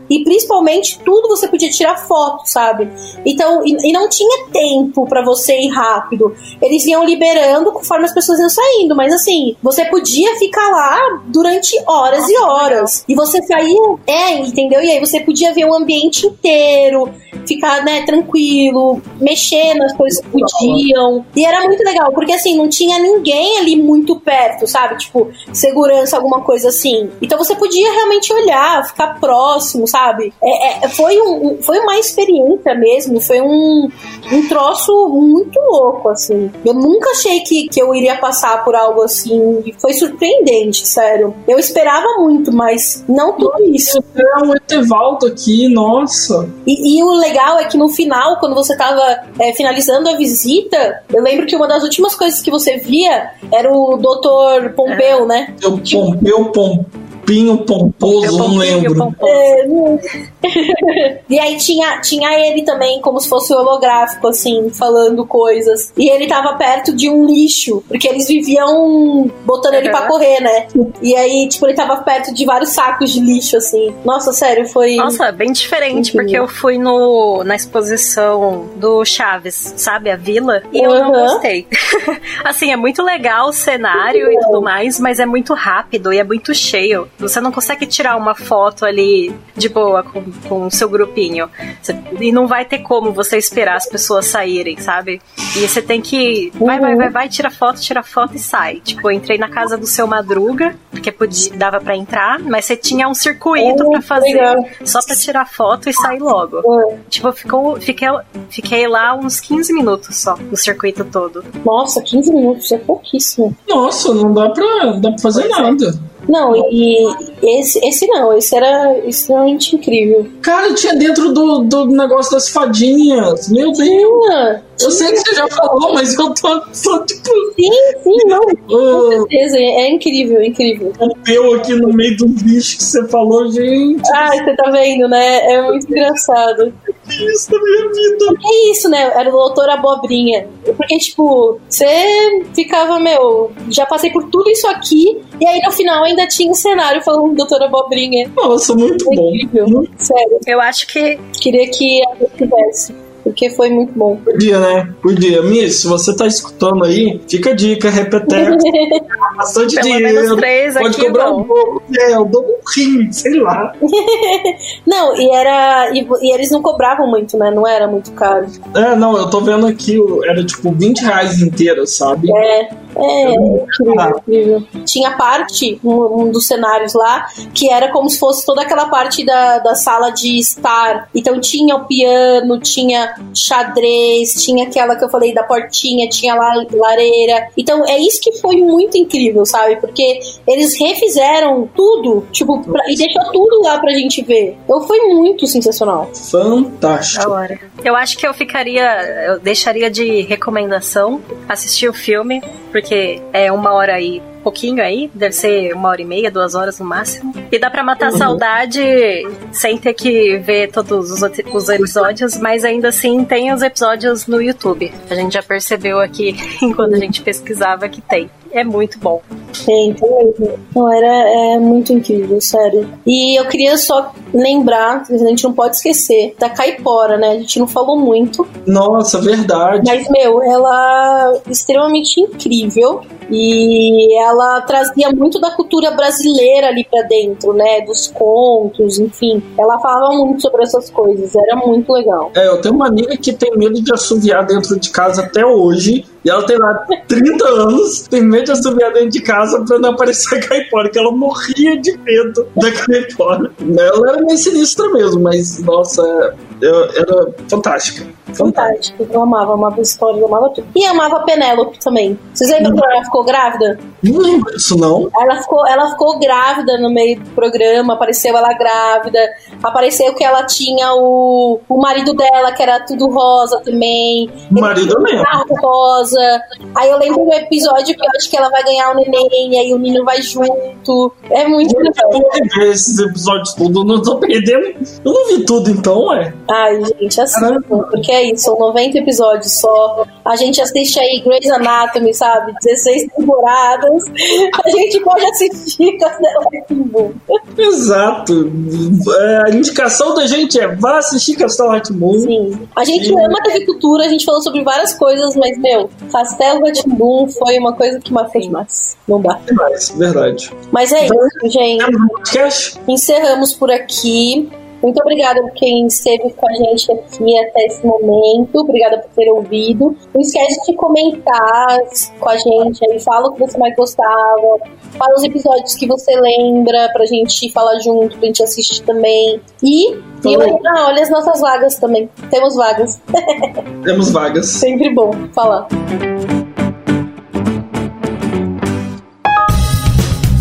E principalmente tudo você podia tirar foto, sabe? Então, e, e não tinha tempo pra você ir rápido. Eles iam liberando conforme as pessoas iam saindo, mas assim, você podia ficar lá durante horas e horas. E você saía, é, entendeu? E aí você podia ver o ambiente inteiro, ficar, né, tranquilo, mexer nas coisas que podiam. E era muito legal, porque assim, não tinha ninguém ali muito perto, sabe? Tipo, segurança, alguma coisa assim. Então você podia realmente olhar, ficar próximo, sabe? É, é, foi, um, foi uma experiência mesmo, foi um, um troço muito louco, assim. Eu nunca achei que, que eu iria passar por algo assim. E foi surpreendente, sério. Eu esperava muito, mas não tudo isso. É um Etevaldo aqui, nossa. E, e o legal é que no final, quando você tava é, finalizando a visita, eu lembro que uma das últimas coisas que você via era o Dr. Pompeu, né? Eu Pompeu, Pompinho, Pomposo, Eu não lembro. pomposo. É, não- e aí tinha, tinha ele também, como se fosse holográfico, assim, falando coisas. E ele tava perto de um lixo, porque eles viviam botando ele Uhum. pra correr, né? E aí, tipo, ele tava perto de vários sacos de lixo, assim. Nossa, sério, foi. Nossa, bem diferente, porque eu fui no, na exposição do Chaves, sabe? A vila, e eu não Uhum. gostei. assim, é muito legal o cenário e tudo mais, mas é muito rápido e é muito cheio. Você não consegue tirar uma foto ali de boa com, com o seu grupinho. Você- e não vai ter como você esperar as pessoas saírem, sabe? E você tem que. Vai, vai, Uhum. vai, vai, tira foto, tira foto e sai. Tipo, eu entrei na casa do seu Madruga, porque podia, dava pra entrar, mas você tinha um circuito Oh, pra fazer legal. só pra tirar foto e sair logo. É. Tipo, ficou, fiquei, fiquei lá uns 15 minutos só, no circuito todo. Nossa, 15 minutos é pouquíssimo. Nossa, não dá pra, não dá pra fazer Pois é. nada. Não, e esse, esse não, esse era extremamente incrível. Cara, tinha dentro do, do negócio das fadinhas. Meu Deus. Tinha! Eu sei que você já falou, mas eu tô, tô tipo. Sim, sim, não, com Uh, certeza. É incrível, é incrível. Pompeu aqui no meio do bicho que você falou, gente. Ai, você tá vendo, né? É muito engraçado. Isso da minha vida. É isso, né? Era o doutor Abobrinha. Porque, tipo, você ficava, meu, já passei por tudo isso aqui, e aí no final ainda tinha um cenário falando do doutor Abobrinha. Nossa, muito É bom. incrível. Sério, Eu acho que queria que eu tivesse. Porque foi muito bom. Podia, né? Podia. Miss, se você tá escutando aí, fica a dica, repeteco. Bastante pelo dinheiro. menos três Pode aqui cobrar um vão. pouco. É, eu dou um rim, sei lá. Não, e era. E, e eles não cobravam muito, né? Não era muito caro. É, não, eu tô vendo aqui, era tipo 20 reais inteira, sabe? É, é incrível, Ah. incrível. Tinha parte, um, um dos cenários lá, que era como se fosse toda aquela parte da, da sala de estar. Então tinha o piano, tinha xadrez, tinha aquela que eu falei da portinha, tinha lá lareira. Então é isso que foi muito incrível, sabe? Porque eles refizeram tudo, tipo, pra- e deixou tudo lá pra gente ver. Então foi muito sensacional. Fantástico. Da hora. Eu acho que eu ficaria. Eu deixaria de recomendação assistir o filme, porque é uma hora e pouquinho aí, deve ser uma hora e meia, duas horas no máximo. E dá pra matar a saudade sem ter que ver todos os, os episódios, mas ainda assim tem os episódios no YouTube. A gente já percebeu aqui, enquanto a gente pesquisava, que tem. É muito bom. Tem, tem mesmo. Não, era é muito incrível, sério. E eu queria só lembrar, a gente não pode esquecer, da Caipora, né? A gente não falou muito, Nossa, verdade. mas, meu, ela é extremamente incrível. E ela trazia muito da cultura brasileira ali pra dentro, né? Dos contos, enfim. Ela falava muito sobre essas coisas, era muito legal. É, eu tenho uma amiga que tem medo de assoviar dentro de casa até hoje. E ela tem lá 30 anos, tem medo de assoviar dentro de casa pra não aparecer a caipora, que ela morria de medo da caipora. Ela era meio sinistra mesmo, mas, nossa, eu- era fantástica. Fantástica. Fantástico. Eu amava, amava a história, eu amava tudo. E amava a Penélope também. Vocês lembram quando ela ficou grávida? Não lembro disso, não. Ela ficou, ela ficou grávida no meio do programa, apareceu ela grávida, apareceu que ela tinha o, o marido dela, que era tudo rosa também. O marido mesmo. rosa. Aí eu lembro do episódio que eu acho que ela vai ganhar o neném, e aí o menino vai junto. É muito legal. Eu esses episódios tudo, não tô perdendo. Eu não vi tudo então, ué. Ai, gente, assim, porque é isso, são 90 episódios só. A gente assiste aí Grey's Anatomy, sabe? 16 temporadas. A gente pode assistir Castelo Ratimbum. Exato. É, a indicação da gente é vá assistir Castelo Ratimbum. Sim. A gente ama TV Cultura, a gente falou sobre várias coisas, mas, meu, Castelo Ratimbum foi uma coisa que marcou demais. Não dá. Demais, verdade. Mas é Então, isso, gente. Encerramos por aqui. Muito obrigada por quem esteve com a gente aqui até esse momento. Obrigada por ter ouvido. Não esquece de comentar com a gente aí. Fala o que você mais gostava. Fala os episódios que você lembra pra gente falar junto, pra gente assistir também. E, e olha, ah, olha as nossas vagas também. Temos vagas. Temos vagas. Sempre bom falar.